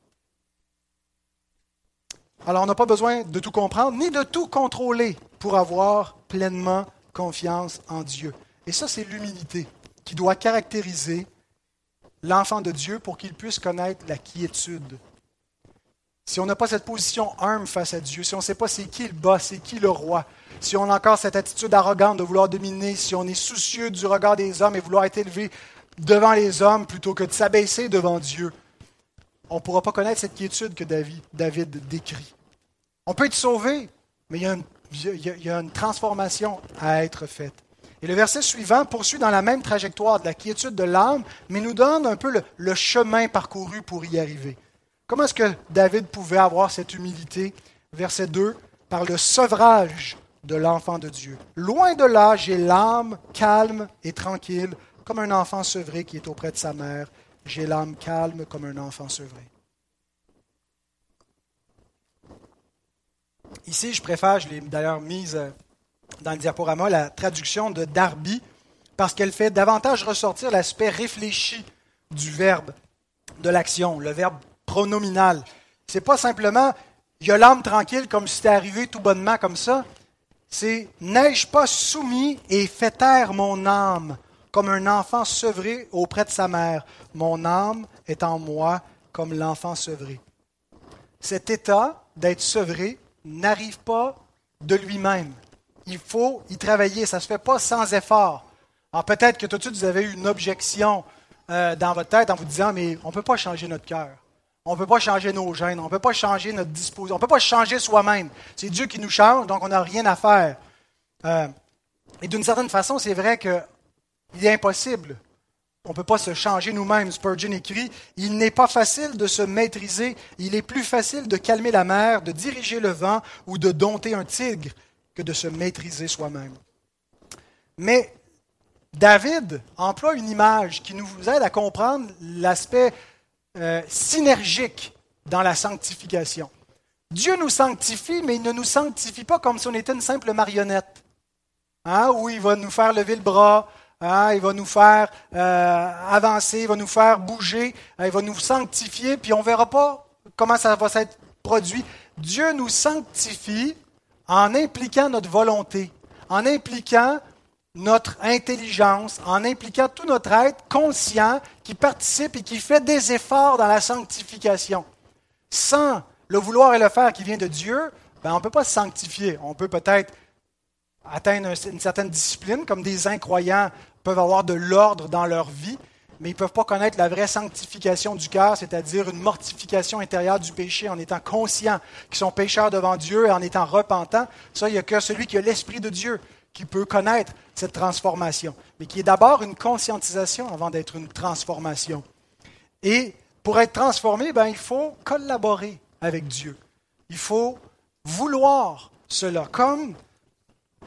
Alors on n'a pas besoin de tout comprendre ni de tout contrôler pour avoir pleinement confiance en Dieu. Et ça, c'est l'humilité qui doit caractériser l'enfant de Dieu pour qu'il puisse connaître la quiétude. Si on n'a pas cette position humble face à Dieu, si on ne sait pas c'est qui le boss, c'est qui le roi, si on a encore cette attitude arrogante de vouloir dominer, si on est soucieux du regard des hommes et vouloir être élevé devant les hommes plutôt que de s'abaisser devant Dieu, on ne pourra pas connaître cette quiétude que David, décrit. On peut être sauvé, mais il y a une transformation à être faite. Et le verset suivant poursuit dans la même trajectoire de la quiétude de l'âme, mais nous donne un peu le, chemin parcouru pour y arriver. Comment est-ce que David pouvait avoir cette humilité? Verset 2, par le sevrage de l'enfant de Dieu. Loin de là, j'ai l'âme calme et tranquille, comme un enfant sevré qui est auprès de sa mère. J'ai l'âme calme comme un enfant sevré. Ici, je préfère, je l'ai d'ailleurs mise euh, dans le diaporama, la traduction de Darby, parce qu'elle fait davantage ressortir l'aspect réfléchi du verbe, de l'action, le verbe pronominal. Ce n'est pas simplement il a l'âme tranquille comme si c'était arrivé tout bonnement comme ça. C'est N'ai-je pas soumis et fait taire mon âme comme un enfant sevré auprès de sa mère? Mon âme est en moi comme l'enfant sevré. Cet état d'être sevré n'arrive pas de lui-même. Il faut y travailler. Ça ne se fait pas sans effort. Alors peut-être que tout de suite, vous avez eu une objection euh, dans votre tête en vous disant, mais on ne peut pas changer notre cœur. On ne peut pas changer nos gènes. On ne peut pas changer notre disposition. On ne peut pas changer soi-même. C'est Dieu qui nous change, donc on n'a rien à faire. Euh, et d'une certaine façon, c'est vrai qu'il est impossible. On ne peut pas se changer nous-mêmes. Spurgeon écrit, Il n'est pas facile de se maîtriser. Il est plus facile de calmer la mer, de diriger le vent ou de dompter un tigre que de se maîtriser soi-même. Mais David emploie une image qui nous aide à comprendre l'aspect euh, synergique dans la sanctification. Dieu nous sanctifie, mais il ne nous sanctifie pas comme si on était une simple marionnette. Hein, où il va nous faire lever le bras, hein, il va nous faire euh, avancer, il va nous faire bouger, hein, il va nous sanctifier, puis on ne verra pas comment ça va s'être produit. Dieu nous sanctifie en impliquant notre volonté, en impliquant notre intelligence, en impliquant tout notre être conscient qui participe et qui fait des efforts dans la sanctification. Sans le vouloir et le faire qui vient de Dieu, ben on ne peut pas se sanctifier. On peut peut-être atteindre une certaine discipline, comme des incroyants peuvent avoir de l'ordre dans leur vie, mais ils ne peuvent pas connaître la vraie sanctification du cœur, c'est-à-dire une mortification intérieure du péché en étant conscients qu'ils sont pécheurs devant Dieu et en étant repentants. Ça, il n'y a que celui qui a l'Esprit de Dieu qui peut connaître cette transformation, mais qui est d'abord une conscientisation avant d'être une transformation. Et pour être transformé, ben, il faut collaborer avec Dieu. Il faut vouloir cela, comme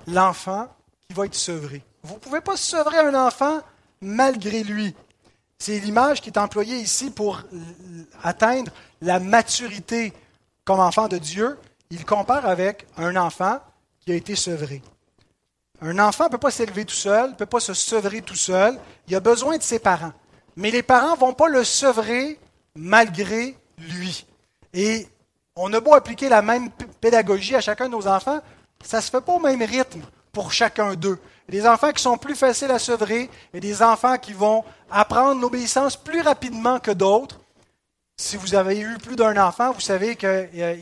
l'enfant qui va être sevré. Vous ne pouvez pas sevrer un enfant malgré lui. C'est l'image qui est employée ici pour atteindre la maturité comme enfant de Dieu. Il compare avec un enfant qui a été sevré. Un enfant ne peut pas s'élever tout seul, ne peut pas se sevrer tout seul. Il a besoin de ses parents. Mais les parents ne vont pas le sevrer malgré lui. Et on a beau appliquer la même pédagogie à chacun de nos enfants, ça ne se fait pas au même rythme pour chacun d'eux. Des enfants qui sont plus faciles à sevrer et des enfants qui vont apprendre l'obéissance plus rapidement que d'autres. Si vous avez eu plus d'un enfant, vous savez qu'ils euh,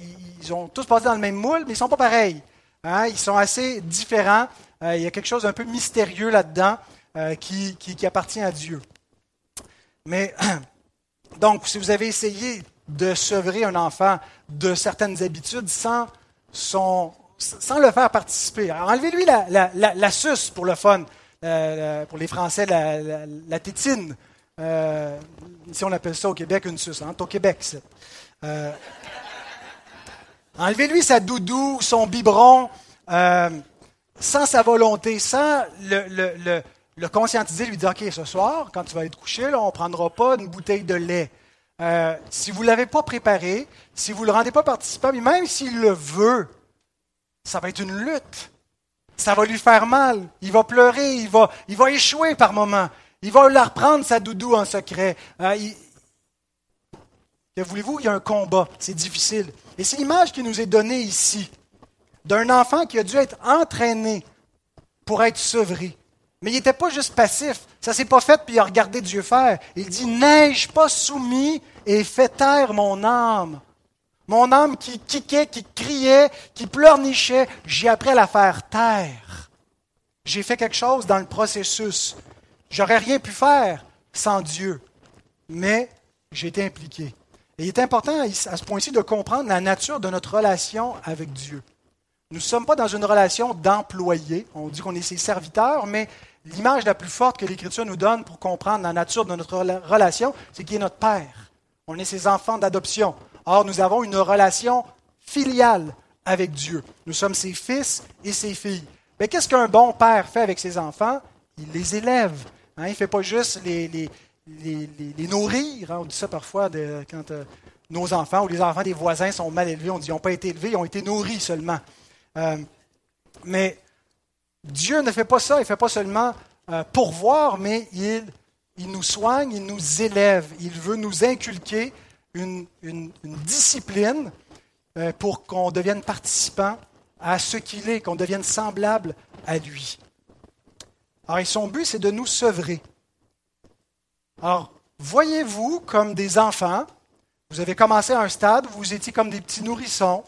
ont tous passé dans le même moule, mais ils ne sont pas pareils. Hein. Ils sont assez différents. Euh, il y a quelque chose d'un peu mystérieux là-dedans euh, qui, appartient à Dieu. Mais, donc, si vous avez essayé de sevrer un enfant de certaines habitudes sans, sans le faire participer, enlevez-lui la, la, suce pour le fun, euh, pour les Français, la, tétine. si on appelle ça au Québec une suce, hein, au Québec. Enlevez-lui sa doudou, son biberon sans sa volonté, sans le, conscientiser, lui dire, OK, ce soir, quand tu vas être couché, là, on ne prendra pas une bouteille de lait. Euh, si vous ne l'avez pas préparé, si vous ne le rendez pas participant, même s'il le veut, ça va être une lutte. Ça va lui faire mal. Il va pleurer, il va, il va échouer par moments. Il va la reprendre, sa doudou, en secret. Euh, voulez-vous, il y a un combat. C'est difficile. Et c'est l'image qui nous est donnée ici d'un enfant qui a dû être entraîné pour être sevré. Mais il n'était pas juste passif. Ça ne s'est pas fait puis il a regardé Dieu faire. Il dit N'ai-je pas soumis et fait taire mon âme Mon âme qui quiquait, qui criait, qui pleurnichait, j'ai appris à la faire taire. J'ai fait quelque chose dans le processus. J'aurais rien pu faire sans Dieu. Mais j'ai été impliqué. Et il est important à ce point-ci de comprendre la nature de notre relation avec Dieu. Nous ne sommes pas dans une relation d'employé. On dit qu'on est ses serviteurs, mais l'image la plus forte que l'Écriture nous donne pour comprendre la nature de notre relation, c'est qu'il est notre Père. On est ses enfants d'adoption. Or, nous avons une relation filiale avec Dieu. Nous sommes ses fils et ses filles. Mais qu'est-ce qu'un bon père fait avec ses enfants? Il les élève. Hein, il ne fait pas juste les, les, nourrir. Hein? on dit ça parfois quand euh, nos enfants ou les enfants des voisins sont mal élevés. On dit qu'ils n'ont pas été élevés, ils ont été nourris seulement. Euh, mais Dieu ne fait pas ça, il ne fait pas seulement euh, pourvoir, mais il, il, nous soigne, il nous élève, il veut nous inculquer une, discipline euh, pour qu'on devienne participant à ce qu'il est, qu'on devienne semblable à lui. Alors, son but, c'est de nous sevrer. Alors, voyez-vous comme des enfants, vous avez commencé à un stade où vous étiez comme des petits nourrissons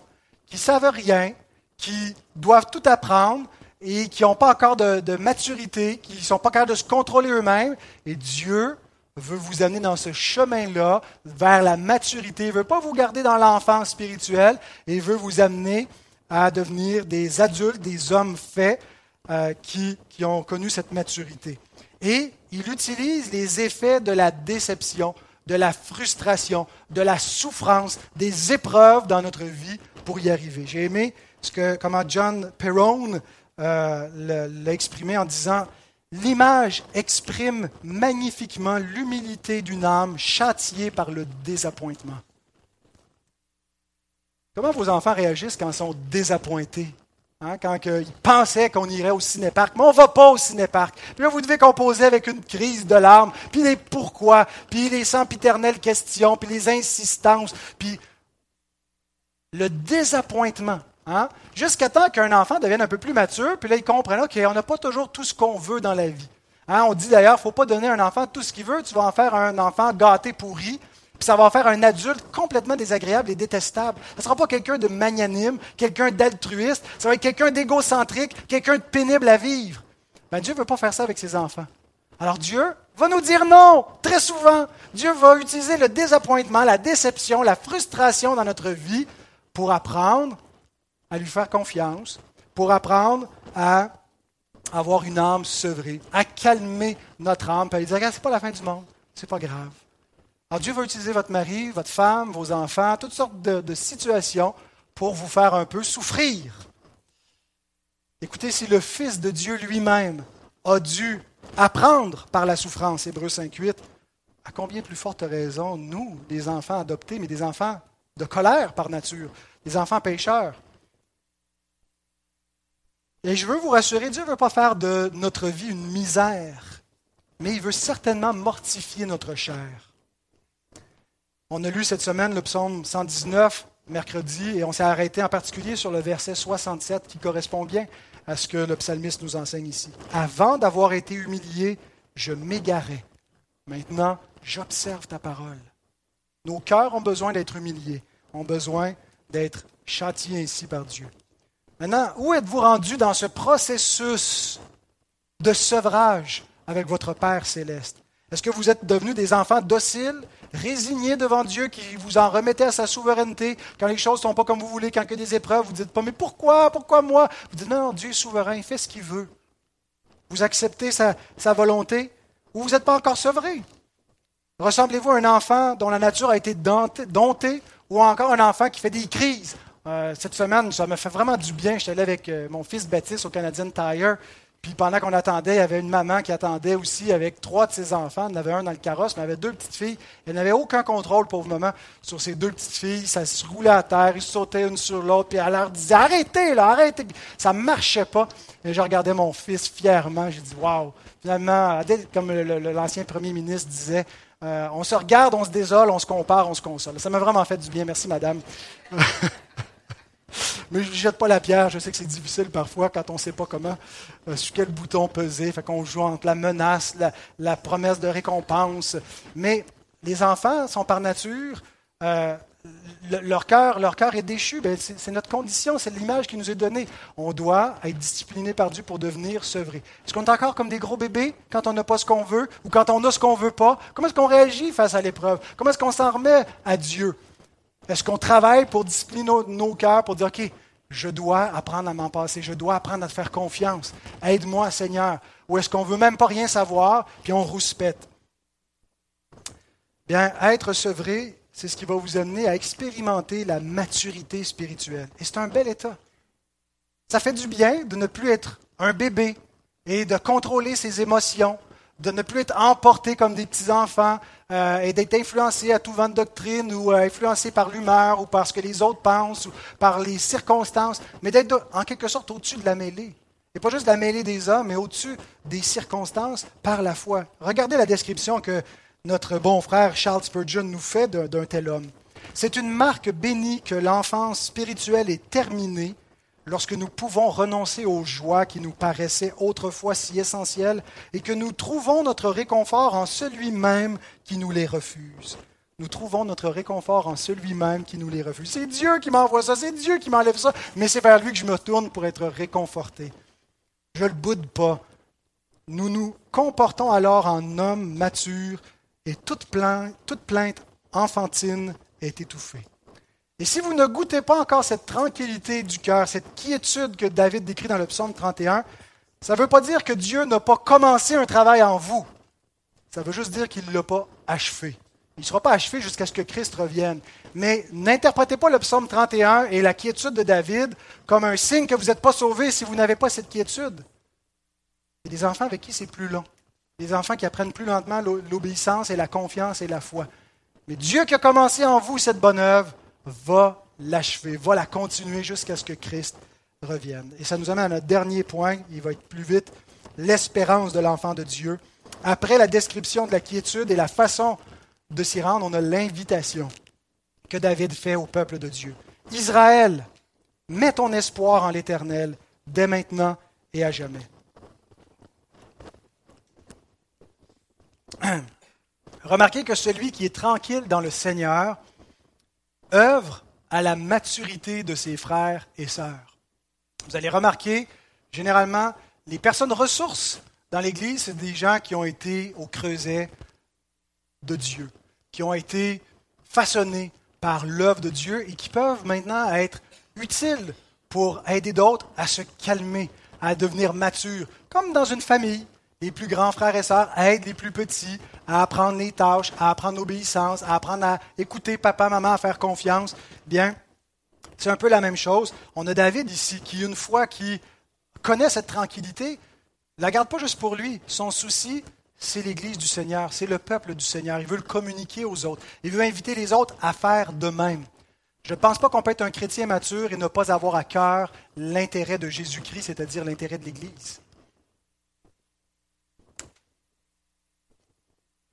qui ne savent rien, qui doivent tout apprendre et qui n'ont pas encore de, maturité, qui ne sont pas capables de se contrôler eux-mêmes. Et Dieu veut vous amener dans ce chemin-là vers la maturité. Il ne veut pas vous garder dans l'enfance spirituelle et veut vous amener à devenir des adultes, des hommes faits euh, qui, qui ont connu cette maturité. Et il utilise les effets de la déception, de la frustration, de la souffrance, des épreuves dans notre vie pour y arriver. J'ai aimé ce que, comment John Perrone euh, l'a exprimé en disant L'image exprime magnifiquement l'humilité d'une âme châtiée par le désappointement. Comment vos enfants réagissent quand ils sont désappointés? Hein, quand ils pensaient qu'on irait au cinéparc, mais on ne va pas au cinéparc. Puis là, vous devez composer avec une crise de larmes, puis les pourquoi, puis les sempiternelles questions, puis les insistances, puis le désappointement. Hein? Jusqu'à temps qu'un enfant devienne un peu plus mature, puis là, il comprend qu'on n'a pas toujours tout ce qu'on veut dans la vie. Hein? On dit d'ailleurs, il ne faut pas donner à un enfant tout ce qu'il veut, tu vas en faire un enfant gâté, pourri, puis ça va en faire un adulte complètement désagréable et détestable. Ce ne sera pas quelqu'un de magnanime, quelqu'un d'altruiste, ça va être quelqu'un d'égocentrique, quelqu'un de pénible à vivre. Ben, Dieu ne veut pas faire ça avec ses enfants. Alors Dieu va nous dire non, très souvent. Dieu va utiliser le désappointement, la déception, la frustration dans notre vie pour apprendre à lui faire confiance, pour apprendre à avoir une âme sevrée, à calmer notre âme, puis à lui dire, c'est pas la fin du monde, c'est pas grave. Alors Dieu va utiliser votre mari, votre femme, vos enfants, toutes sortes de, situations pour vous faire un peu souffrir. Écoutez, si le Fils de Dieu lui-même a dû apprendre par la souffrance, Hébreu 5.8, à combien plus forte raison, nous, des enfants adoptés, mais des enfants de colère par nature, des enfants pécheurs. Et je veux vous rassurer, Dieu ne veut pas faire de notre vie une misère, mais il veut certainement mortifier notre chair. On a lu cette semaine le psaume 119, mercredi, et on s'est arrêté en particulier sur le verset 67 qui correspond bien à ce que le psalmiste nous enseigne ici. Avant d'avoir été humilié, je m'égarais. Maintenant, j'observe ta parole. Nos cœurs ont besoin d'être humiliés, ont besoin d'être châtiés ainsi par Dieu. Maintenant, où êtes-vous rendu dans ce processus de sevrage avec votre Père céleste? Est-ce que vous êtes devenus des enfants dociles, résignés devant Dieu, qui vous en remettez à sa souveraineté? Quand les choses ne sont pas comme vous voulez, quand il y a des épreuves, vous ne dites pas, mais pourquoi, pourquoi moi? Vous dites, non, Dieu est souverain, il fait ce qu'il veut. Vous acceptez sa, sa volonté ou vous n'êtes pas encore sevré? Ressemblez-vous à un enfant dont la nature a été domptée ou encore un enfant qui fait des crises? Euh, cette semaine, ça me fait vraiment du bien. J'étais allé avec euh, mon fils Baptiste au Canadian Tire. Puis pendant qu'on attendait, il y avait une maman qui attendait aussi avec trois de ses enfants. Il y en avait un dans le carrosse, mais il avait deux petites filles. Elle n'avait aucun contrôle, pauvre maman, sur ces deux petites filles. Ça se roulait à terre, ils sautaient une sur l'autre. Puis elle leur disait Arrêtez, là, arrêtez. ça ne marchait pas. Et je regardais mon fils fièrement. J'ai dit Waouh Finalement, comme l'ancien premier ministre disait, euh, on se regarde, on se désole, on se compare, on se console. Ça m'a vraiment fait du bien. Merci, madame. Mais je ne jette pas la pierre. Je sais que c'est difficile parfois quand on ne sait pas comment, euh, sur quel bouton peser. Fait qu'on joue entre la menace, la, promesse de récompense. Mais les enfants sont par nature, euh, leur, cœur, leur est déchu. Ben, c'est notre condition, c'est l'image qui nous est donnée. On doit être discipliné par Dieu pour devenir sevré. Est-ce qu'on est encore comme des gros bébés quand on n'a pas ce qu'on veut ou quand on a ce qu'on ne veut pas? Comment est-ce qu'on réagit face à l'épreuve? Comment est-ce qu'on s'en remet à Dieu? Est-ce qu'on travaille pour discipliner nos, cœurs, pour dire, OK, je dois apprendre à m'en passer, je dois apprendre à te faire confiance. Aide-moi, Seigneur. Ou est-ce qu'on ne veut même pas rien savoir, puis on rouspète? Bien, être sevré, c'est ce qui va vous amener à expérimenter la maturité spirituelle. Et c'est un bel état. Ça fait du bien de ne plus être un bébé et de contrôler ses émotions, de ne plus être emporté comme des petits-enfants euh, et d'être influencé à tout vent de doctrine ou euh, influencé par l'humeur ou par ce que les autres pensent ou par les circonstances, mais d'être en quelque sorte au-dessus de la mêlée. Et pas juste la mêlée des hommes, mais au-dessus des circonstances par la foi. Regardez la description que notre bon frère Charles Spurgeon nous fait d'un tel homme. C'est une marque bénie que l'enfance spirituelle est terminée lorsque nous pouvons renoncer aux joies qui nous paraissaient autrefois si essentielles et que nous trouvons notre réconfort en celui même qui nous les refuse. Nous trouvons notre réconfort en celui-même qui nous les refuse. C'est Dieu qui m'envoie ça, c'est Dieu qui m'enlève ça, mais c'est vers lui que je me tourne pour être réconforté. Je ne le boude pas. Nous nous comportons alors en hommes matures et toute plainte, toute plainte enfantine est étouffée. Et si vous ne goûtez pas encore cette tranquillité du cœur, cette quiétude que David décrit dans le psaume 31, ça ne veut pas dire que Dieu n'a pas commencé un travail en vous. Ça veut juste dire qu'il ne l'a pas achevé. Il ne sera pas achevé jusqu'à ce que Christ revienne. Mais n'interprétez pas le psaume 31 et la quiétude de David comme un signe que vous n'êtes pas sauvé si vous n'avez pas cette quiétude. Il y a des enfants avec qui c'est plus long. Des enfants qui apprennent plus lentement l'obéissance et la confiance et la foi. Mais Dieu qui a commencé en vous cette bonne œuvre va l'achever, va la continuer jusqu'à ce que Christ revienne. Et ça nous amène à notre dernier point, il va être plus vite, l'espérance de l'enfant de Dieu. Après la description de la quiétude et la façon de s'y rendre, on a l'invitation que David fait au peuple de Dieu. Israël, mets ton espoir en l'Éternel dès maintenant et à jamais. Remarquez que celui qui est tranquille dans le Seigneur œuvre à la maturité de ses frères et sœurs. Vous allez remarquer, généralement, les personnes ressources dans l'Église, c'est des gens qui ont été au creuset de Dieu, qui ont été façonnés par l'œuvre de Dieu et qui peuvent maintenant être utiles pour aider d'autres à se calmer, à devenir matures, comme dans une famille. Les plus grands frères et sœurs aident les plus petits à apprendre les tâches, à apprendre l'obéissance, à apprendre à écouter papa, maman, à faire confiance. Bien, c'est un peu la même chose. On a David ici qui, une fois qu'il connaît cette tranquillité, ne la garde pas juste pour lui. Son souci, c'est l'Église du Seigneur, c'est le peuple du Seigneur. Il veut le communiquer aux autres. Il veut inviter les autres à faire de même. Je ne pense pas qu'on peut être un chrétien mature et ne pas avoir à cœur l'intérêt de Jésus-Christ, c'est-à-dire l'intérêt de l'Église.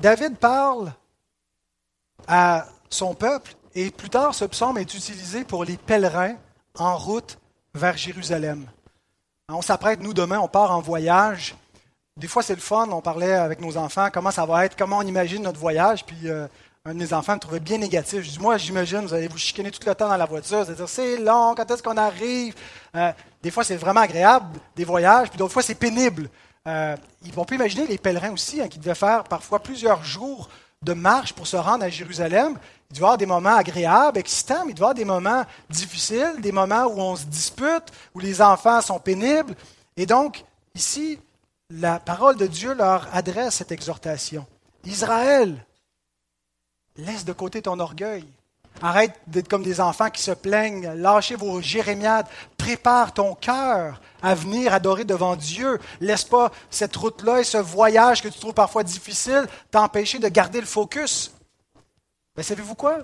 David parle à son peuple et plus tard, ce psaume est utilisé pour les pèlerins en route vers Jérusalem. On s'apprête, nous, demain, on part en voyage. Des fois, c'est le fun. On parlait avec nos enfants comment ça va être, comment on imagine notre voyage. Puis euh, un de mes enfants me trouvait bien négatif. Je dis, moi, j'imagine, vous allez vous chicaner tout le temps dans la voiture. C'est-à-dire, c'est long, quand est-ce qu'on arrive? Euh, des fois, c'est vraiment agréable, des voyages, puis d'autres fois, c'est pénible. Euh, on peut imaginer les pèlerins aussi, hein, qui devaient faire parfois plusieurs jours de marche pour se rendre à Jérusalem. Il doit y avoir des moments agréables, excitants, mais il doit y avoir des moments difficiles, des moments où on se dispute, où les enfants sont pénibles. Et donc, ici, la parole de Dieu leur adresse cette exhortation. Israël, laisse de côté ton orgueil. Arrête d'être comme des enfants qui se plaignent. Lâchez vos jérémiades. Prépare ton cœur à venir adorer devant Dieu. Laisse pas cette route-là et ce voyage que tu trouves parfois difficile t'empêcher de garder le focus. Mais savez-vous quoi?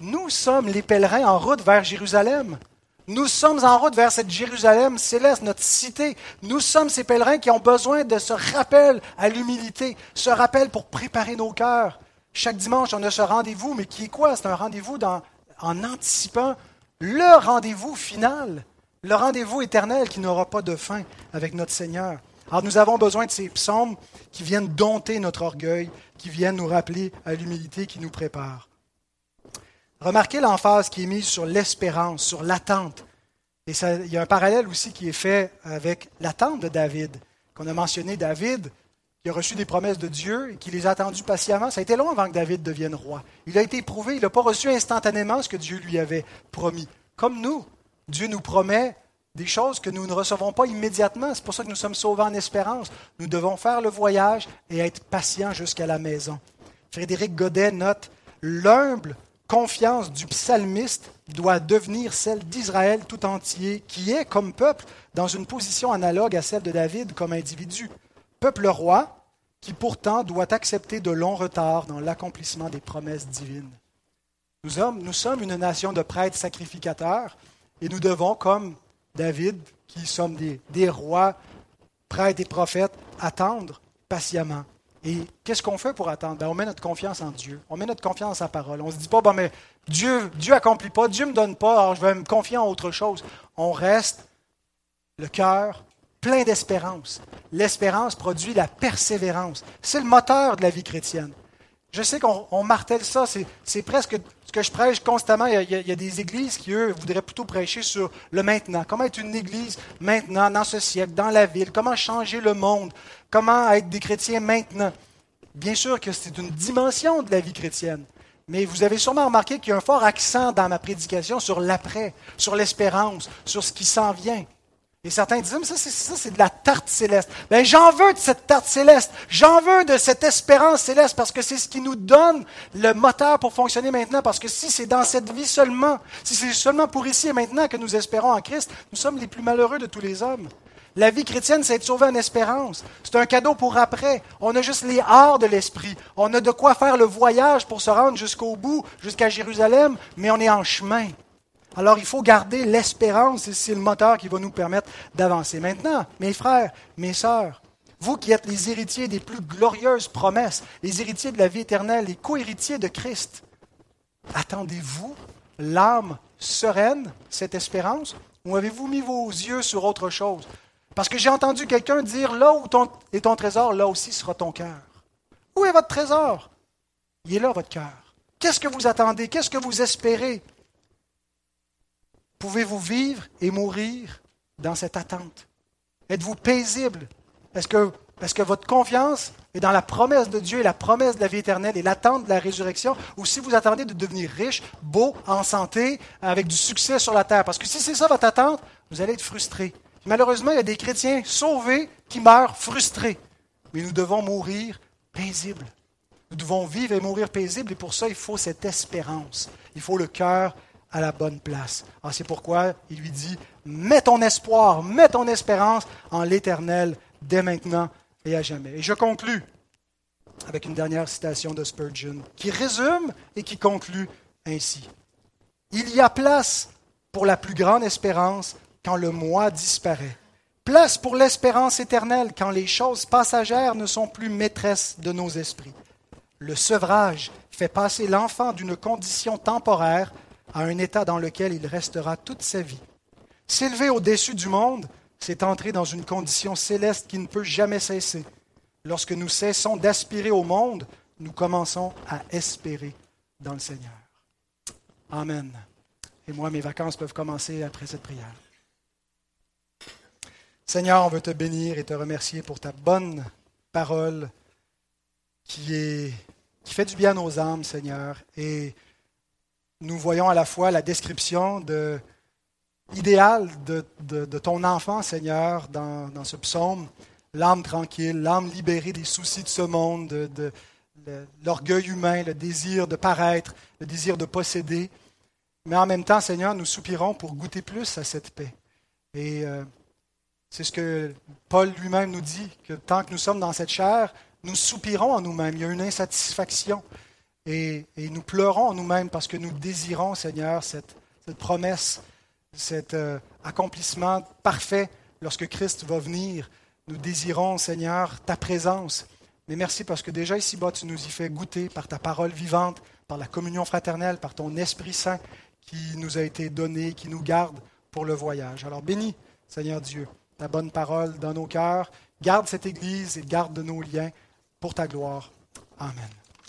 Nous sommes les pèlerins en route vers Jérusalem. Nous sommes en route vers cette Jérusalem céleste, notre cité. Nous sommes ces pèlerins qui ont besoin de ce rappel à l'humilité, ce rappel pour préparer nos cœurs. Chaque dimanche, on a ce rendez-vous, mais qui est quoi? C'est un rendez-vous en anticipant le rendez-vous final, le rendez-vous éternel qui n'aura pas de fin avec notre Seigneur. Alors nous avons besoin de ces psaumes qui viennent dompter notre orgueil, qui viennent nous rappeler à l'humilité qui nous prépare. Remarquez l'emphase qui est mise sur l'espérance, sur l'attente. Et il y a un parallèle aussi qui est fait avec l'attente de David, qu'on a mentionné David, qui a reçu des promesses de Dieu et qui les a attendues patiemment. Ça a été long avant que David devienne roi. Il a été éprouvé, il n'a pas reçu instantanément ce que Dieu lui avait promis. Comme nous, Dieu nous promet des choses que nous ne recevons pas immédiatement. C'est pour ça que nous sommes sauvés en espérance. Nous devons faire le voyage et être patients jusqu'à la maison. Frédéric Godet note L'humble confiance du psalmiste doit devenir celle d'Israël tout entier, qui est, comme peuple, dans une position analogue à celle de David comme individu. Peuple roi, qui pourtant doit accepter de longs retards dans l'accomplissement des promesses divines. Nous sommes, une nation de prêtres sacrificateurs et nous devons, comme David, qui sommes des, rois, prêtres et prophètes, attendre patiemment Et qu'est-ce qu'on fait pour attendre? Ben, on met notre confiance en Dieu. On met notre confiance en sa parole. On ne se dit pas, bon, Dieu Dieu accomplit pas, Dieu ne me donne pas, alors je vais me confier en autre chose. On reste le cœur plein d'espérance. L'espérance produit la persévérance. C'est le moteur de la vie chrétienne. Je sais qu'on martèle ça, c'est presque ce que je prêche constamment. Il y, a, il y, a, des églises qui, eux, voudraient plutôt prêcher sur le maintenant. Comment être une église maintenant, dans ce siècle, dans la ville? Comment changer le monde? Comment être des chrétiens maintenant? Bien sûr que c'est une dimension de la vie chrétienne. Mais vous avez sûrement remarqué qu'il y a un fort accent dans ma prédication sur l'après, sur l'espérance, sur ce qui s'en vient. Et certains disent, mais ça, c'est, c'est de la tarte céleste. Ben, j'en veux de cette tarte céleste. J'en veux de cette espérance céleste parce que c'est ce qui nous donne le moteur pour fonctionner maintenant. Parce que si c'est dans cette vie seulement, si c'est seulement pour ici et maintenant que nous espérons en Christ, nous sommes les plus malheureux de tous les hommes. La vie chrétienne, c'est être sauvé en espérance. C'est un cadeau pour après. On a juste les arts de l'esprit. On a de quoi faire le voyage pour se rendre jusqu'au bout, jusqu'à Jérusalem, mais on est en chemin. Alors il faut garder l'espérance, c'est le moteur qui va nous permettre d'avancer. Maintenant, mes frères, mes sœurs, vous qui êtes les héritiers des plus glorieuses promesses, les héritiers de la vie éternelle, les co-héritiers de Christ, attendez-vous l'âme sereine, cette espérance, ou avez-vous mis vos yeux sur autre chose? Parce que j'ai entendu quelqu'un dire, là où est ton trésor, là aussi sera ton cœur. Où est votre trésor? Il est là, votre cœur. Qu'est-ce que vous attendez? Qu'est-ce que vous espérez? Pouvez-vous vivre et mourir dans cette attente? Êtes-vous paisible? Est-ce que, que votre confiance est dans la promesse de Dieu et la promesse de la vie éternelle et l'attente de la résurrection? Ou si vous attendez de devenir riche, beau, en santé, avec du succès sur la terre? Parce que si c'est ça votre attente, vous allez être frustré. Malheureusement, il y a des chrétiens sauvés qui meurent frustrés. Mais nous devons mourir paisibles. Nous devons vivre et mourir paisibles et pour ça, il faut cette espérance. Il faut le cœur à la bonne place. Ah, c'est pourquoi il lui dit, mets ton espoir, mets ton espérance en l'Éternel dès maintenant et à jamais. Et je conclus avec une dernière citation de Spurgeon qui résume et qui conclut ainsi. Il y a place pour la plus grande espérance quand le moi disparaît. Place pour l'espérance éternelle quand les choses passagères ne sont plus maîtresses de nos esprits. Le sevrage fait passer l'enfant d'une condition temporaire à un état dans lequel il restera toute sa vie. S'élever au-dessus du monde, c'est entrer dans une condition céleste qui ne peut jamais cesser. Lorsque nous cessons d'aspirer au monde, nous commençons à espérer dans le Seigneur. Amen. Et moi, mes vacances peuvent commencer après cette prière. Seigneur, on veut te bénir et te remercier pour ta bonne parole qui, fait du bien nos âmes, Seigneur. Et nous voyons à la fois la description de, idéale de, ton enfant, Seigneur, dans, dans ce psaume, l'âme tranquille, l'âme libérée des soucis de ce monde, de, l'orgueil humain, le désir de paraître, le désir de posséder. Mais en même temps, Seigneur, nous soupirons pour goûter plus à cette paix. Et euh, c'est ce que Paul lui-même nous dit, que tant que nous sommes dans cette chair, nous soupirons en nous-mêmes. Il y a une insatisfaction. Et, nous pleurons nous-mêmes parce que nous désirons, Seigneur, cette, promesse, cet euh, accomplissement parfait lorsque Christ va venir. Nous désirons, Seigneur, ta présence. Mais merci parce que déjà ici-bas, tu nous y fais goûter par ta parole vivante, par la communion fraternelle, par ton Esprit Saint qui nous a été donné, qui nous garde pour le voyage. Alors bénis, Seigneur Dieu, ta bonne parole dans nos cœurs. Garde cette Église et garde de nos liens pour ta gloire. Amen.